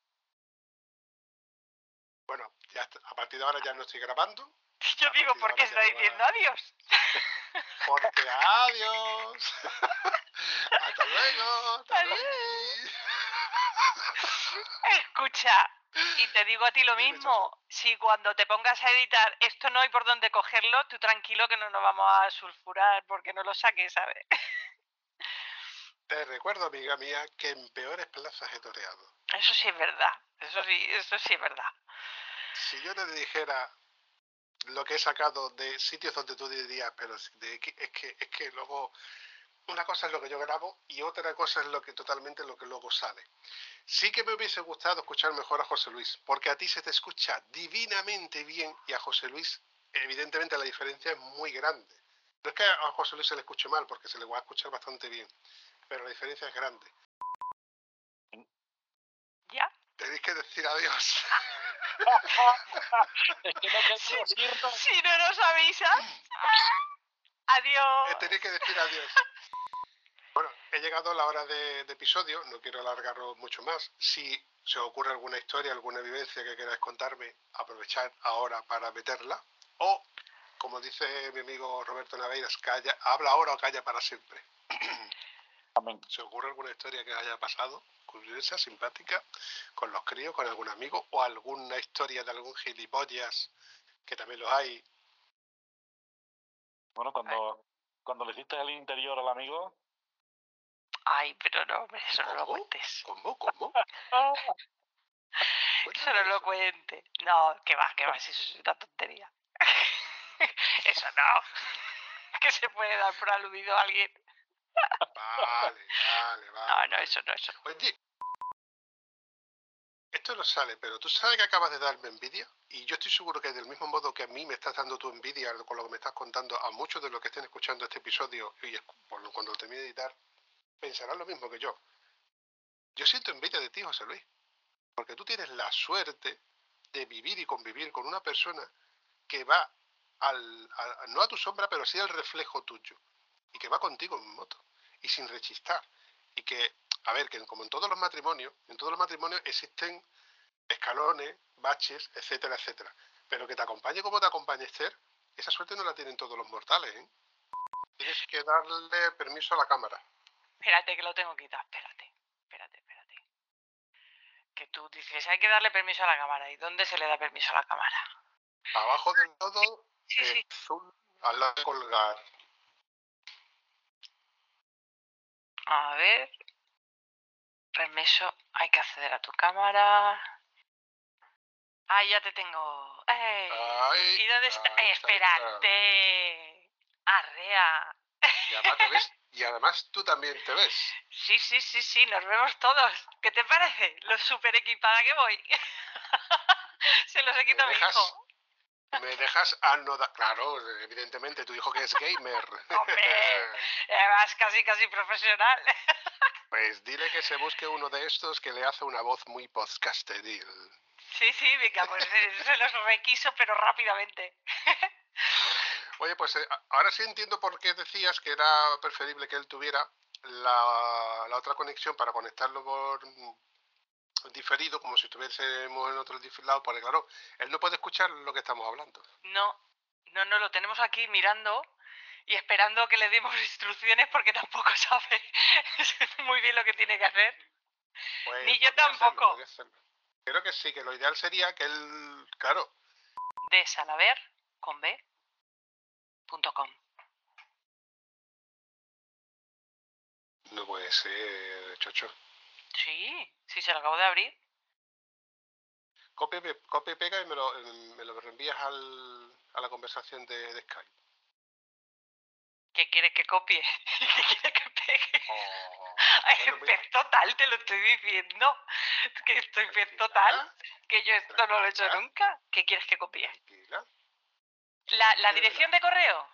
Bueno, ya está. a partir de ahora ya no estoy grabando. Yo digo, ¿por qué está diciendo adiós? Porque adiós. Hasta luego. hasta luego. Escucha, y te digo a ti lo mismo, si cuando te pongas a editar esto no hay por dónde cogerlo, tú tranquilo que no nos vamos a sulfurar porque no lo saques, ¿sabes? Te recuerdo, amiga mía, que en peores plazas he toreado. Eso sí es verdad, eso sí, eso sí es verdad. Si yo te dijera lo que he sacado de sitios donde tú dirías, pero de es que es que luego una cosa es lo que yo grabo y otra cosa es lo que totalmente lo que luego sale. Sí que me hubiese gustado escuchar mejor a José Luis, porque a ti se te escucha divinamente bien y a José Luis, evidentemente la diferencia es muy grande. No es que a José Luis se le escuche mal, porque se le va a escuchar bastante bien, pero la diferencia es grande. ¿Ya? Tenéis que decir adiós. es que no Si, si no nos avisas, adiós. Tenéis que decir adiós. Bueno, he llegado a la hora de, de episodio, no quiero alargarlo mucho más. Si se os ocurre alguna historia, alguna vivencia que queráis contarme, aprovechad ahora para meterla. O, como dice mi amigo Roberto Naveiras, calla, habla ahora o calla para siempre. ¿Se ocurre alguna historia que haya pasado? Curiosa, simpática, con los críos, con algún amigo, o alguna historia de algún gilipollas, que también los hay. Bueno, cuando, cuando le hiciste el interior al amigo, Ay, pero no, hombre, eso no lo cuentes. ¿Cómo? ¿Cómo? Eso no lo cuentes. No, que va, que va, si eso es una tontería. Eso no. Que se puede dar por aludido a alguien. Vale, vale, vale. No, no, eso no, eso. Oye, esto no sale, pero tú sabes que acabas de darme envidia y yo estoy seguro que del mismo modo que a mí me estás dando tu envidia con lo que me estás contando, a muchos de los que estén escuchando este episodio y cuando lo termine de editar, pensarán lo mismo que yo. Yo siento envidia de ti, José Luis, porque tú tienes la suerte de vivir y convivir con una persona que va al, a- no a tu sombra, pero sí al reflejo tuyo y que va contigo en moto y sin rechistar y que a ver, que como en todos los matrimonios, en todos los matrimonios existen escalones, baches, etcétera, etcétera. Pero que te acompañe como te acompaña Esther, esa suerte no la tienen todos los mortales, ¿eh? Tienes que darle permiso a la cámara. Espérate, que lo tengo quitado. Espérate, espérate, espérate. Que tú dices, hay que darle permiso a la cámara. ¿Y dónde se le da permiso a la cámara? Abajo del todo, Sí, eh, sí. azul, al lado de colgar. A ver. Permiso, hay que acceder a tu cámara. Ah, ya te tengo. ¡Ey! Ay, ¿Y dónde está? espérate. Arrea. Y además, te ves, y además tú también te ves. Sí, sí, sí, sí, nos vemos todos. ¿Qué te parece? Lo super equipada que voy. Se los he quitado a mi hijo. Me dejas anodar. Claro, evidentemente, tu hijo que es gamer. Hombre. Además, casi, casi profesional. Pues dile que se busque uno de estos que le hace una voz muy podcasteril. Sí, sí, venga, pues eh, se los requiso, pero rápidamente. Oye, pues eh, ahora sí entiendo por qué decías que era preferible que él tuviera la, la otra conexión para conectarlo por diferido, como si estuviésemos en otro lado, porque claro, él no puede escuchar lo que estamos hablando. No, no, no, lo tenemos aquí mirando y esperando que le demos instrucciones porque tampoco sabe muy bien lo que tiene que hacer. Pues Ni yo hacerlo, tampoco. hacerlo. Creo que sí, que lo ideal sería que él, claro, De salaver con B punto com. no puede ser, chocho. Sí, sí, se lo acabo de abrir. Copia, copia y pega y me lo, em, me lo reenvías al, a la conversación de, de Skype. ¿Qué quieres que copie? ¿Qué quieres que pegue? Oh, bueno, pez total, te lo estoy diciendo. Que estoy total. Que yo esto no lo he hecho nunca. ¿Qué quieres que copie? Tranquila. ¿La, la dirección de correo?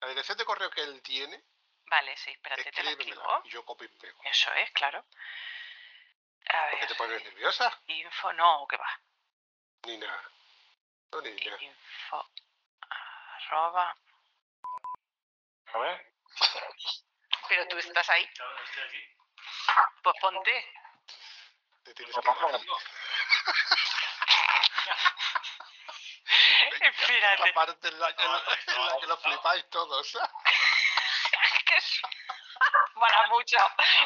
La dirección de correo que él tiene, Vale, sí, espérate, te la escribo. yo copio y pego. Eso es, claro. A ¿Por qué te ver, pones nerviosa? info, no, que va. Ni nada. No, niña. Info, arroba. a ver, Pero tú estás ahí. Pues ponte. Te tienes que ir. La Espérate. parte en la, que, en la que lo flipáis todos. Que es- mola mucho,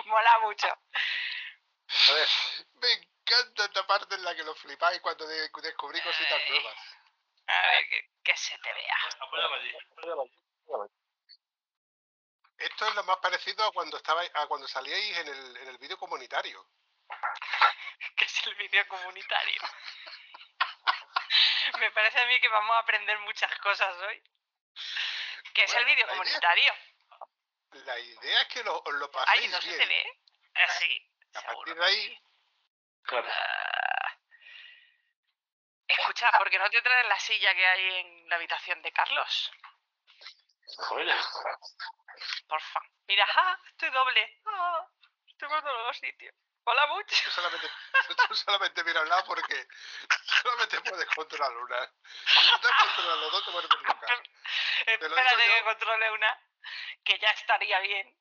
mola mucho. A ver, Me encanta esta parte en la que lo flipáis cuando de- descubrí cositas nuevas. A ver, que, que se te vea. Esto es lo más parecido a cuando estabais, a cuando salíais en el, en el vídeo comunitario. Que es el vídeo comunitario. Me parece a mí que vamos a aprender muchas cosas hoy. Que es el vídeo idea- comunitario. La idea es que lo, os lo Ay, paséis no se bien. te ve. Así. A seguro partir de ahí, sí. claro. Ah. Escucha, ¿por qué no te traes la silla que hay en la habitación de Carlos? Oye, Porfa. Mira, ¡ah! Estoy doble. ¡Ah! Estoy por todos los sitios. Hola, mucho. tú solamente, tú solamente mira al lado porque solamente puedes controlar una. Si intentas controlar los dos, te lo digo Espérate que controle una, que ya estaría bien.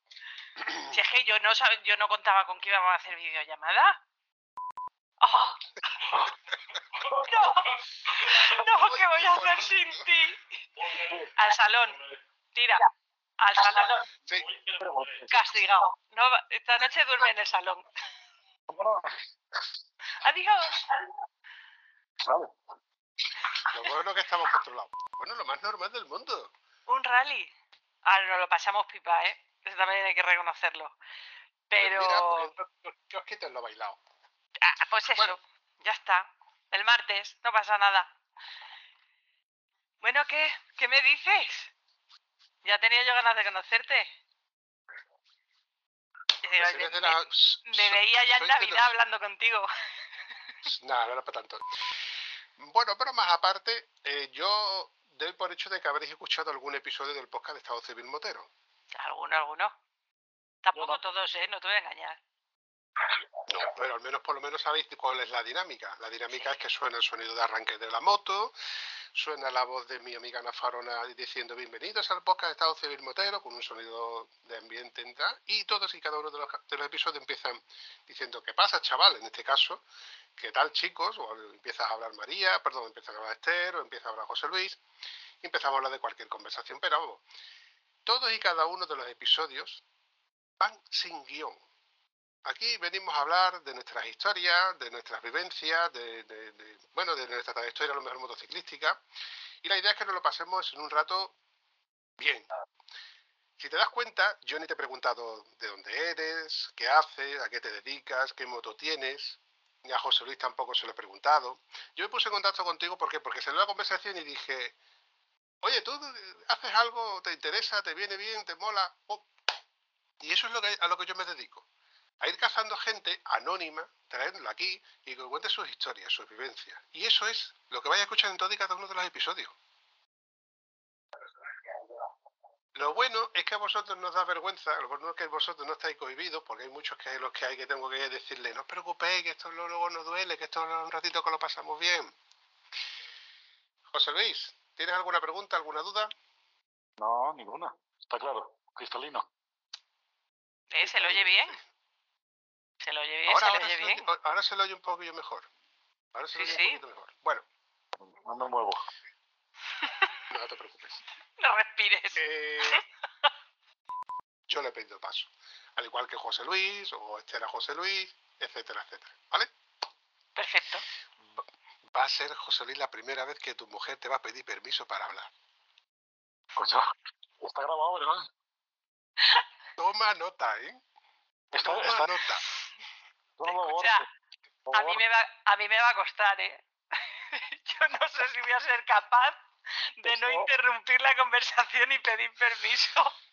Si es que yo no, sab- yo no contaba con que íbamos a hacer videollamada. ¡Oh! No, no, ¿qué voy a hacer sin ti? Al salón, tira, al salón, Sí. castigado. No, esta noche duerme en el salón. Adiós. Lo bueno que estamos controlados. Bueno, lo más normal del mundo. Un rally. Ah, nos lo pasamos pipa, ¿eh? Eso también hay que reconocerlo. Pero, Pues mira, no- no- que lo bailado. ah, pues eso, ya está. El martes, no pasa nada. Bueno, ¿qué? ¿Qué me dices? Ya tenía yo ganas de conocerte. Pues me, la- me veía ya en Navidad los- hablando contigo. Nada, no era para tanto. Bueno, pero más aparte, eh, yo doy por hecho de que habréis escuchado algún episodio del podcast de Estado Civil Motero. Alguno, alguno. Tampoco todos, ¿eh? No te voy a engañar. No, pero al menos por lo menos sabéis cuál es la dinámica. La dinámica es que suena el sonido de arranque de la moto, suena la voz de mi amiga Ana Farona diciendo bienvenidos al podcast de Estado Civil Motero con un sonido de ambiente y tal, y todos y cada uno de los, de los episodios empiezan diciendo ¿qué pasa chaval? En este caso, ¿qué tal chicos? O empiezas a hablar María, perdón, empieza a hablar Esther, o empieza a hablar José Luis, y empezamos a hablar de cualquier conversación, pero vamos, todos y cada uno de los episodios van sin guion. Aquí venimos a hablar de nuestras historias, de nuestras vivencias, de, bueno, de nuestra trayectoria a lo mejor motociclística. Y la idea es que nos lo pasemos en un rato bien. Si te das cuenta, yo ni te he preguntado de dónde eres, qué haces, a qué te dedicas, qué moto tienes. Ni a José Luis tampoco se lo he preguntado. Yo me puse en contacto contigo ¿por qué? porque salió la conversación y dije, oye, ¿tú haces algo, te interesa, te viene bien, te mola? Y eso es lo que, a lo que yo me dedico a ir cazando gente anónima, traerla aquí y que cuente sus historias, sus vivencias. Y eso es lo que vais a escuchar en todo y cada uno de los episodios. Lo bueno es que a vosotros nos da vergüenza, lo bueno es que vosotros no estáis cohibidos, porque hay muchos que los que hay que tengo que decirle, no os preocupéis, que esto luego no duele, que esto es un ratito que lo pasamos bien. José Luis, ¿tienes alguna pregunta, alguna duda? No, ninguna. Está claro. Cristalino. ¿Eh? ¿Se lo oye bien? ¿Se lo oye bien? Ahora, ¿Se lo ahora, oye se, bien? oye- ahora se lo oye un poquillo mejor. Ahora se lo Sí, oye sí. un poquito mejor. Bueno, No me muevo. no te preocupes. No respires. Eh, yo le he pedido paso. Al igual que José Luis, o Esther a José Luis, etcétera, etcétera. ¿Vale? Perfecto. Va a ser, José Luis, la primera vez que tu mujer te va a pedir permiso para hablar. Coño, está grabado, ¿verdad? Toma nota, ¿eh? Está, Toma está, nota. no Escucha, a mí, me va, a mí me va a costar, ¿eh? Yo no sé si voy a ser capaz de no Eso. interrumpir la conversación y pedir permiso.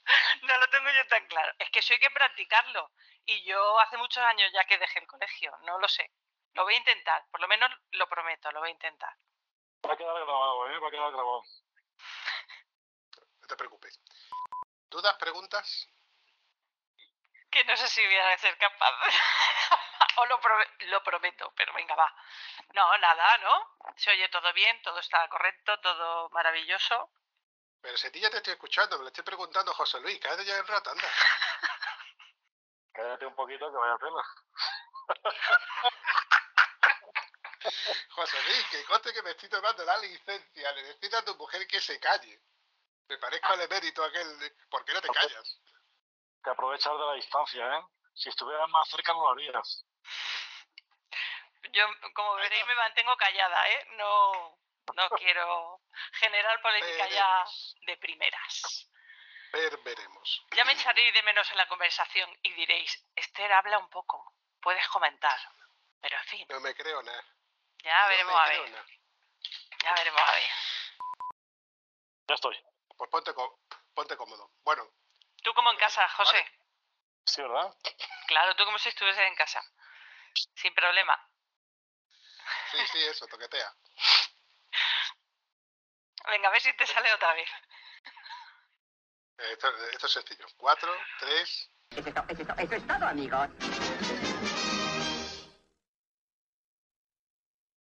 No lo tengo yo tan claro. Es que eso hay que practicarlo. Y yo hace muchos años ya que dejé el colegio. No lo sé. Lo voy a intentar. Por lo menos lo prometo, lo voy a intentar. Va a quedar grabado, ¿eh? Va a quedar grabado. No te preocupes. ¿Dudas, preguntas? Que no sé si voy a ser capaz. o lo, lo prometo, pero venga, va. No, nada, ¿no? Se oye todo bien, todo está correcto, todo maravilloso. Pero si a ti ya te estoy escuchando, me lo estoy preguntando a José Luis. Cállate ya el rato, anda. Cállate un poquito que vaya pena. José Luis, que conste que me estoy tomando la licencia de decir a tu mujer que se calle. Me parezco al emérito aquel. de, ¿Por qué no te callas? Que aprovechar de la distancia, ¿eh? Si estuvieras más cerca no lo harías. Yo, como veréis, me mantengo callada, ¿eh? No, no quiero generar polémica ya de primeras. Ver, veremos. Ya me echaréis de menos en la conversación y diréis, Esther, habla un poco, puedes comentar. Pero en fin, No me creo nada. Ya No veremos a ver, ya veremos a ver. Ya estoy. Pues ponte, ponte cómodo. Bueno, Tú como en casa, José. Sí, ¿verdad? Claro, tú como si estuvieses en casa. Sin problema. sí, sí, eso, toquetea. Venga, a ver si te sale otra vez. Esto, esto es sencillo. Cuatro, tres. Eso es, to- eso es to- eso es todo, amigos.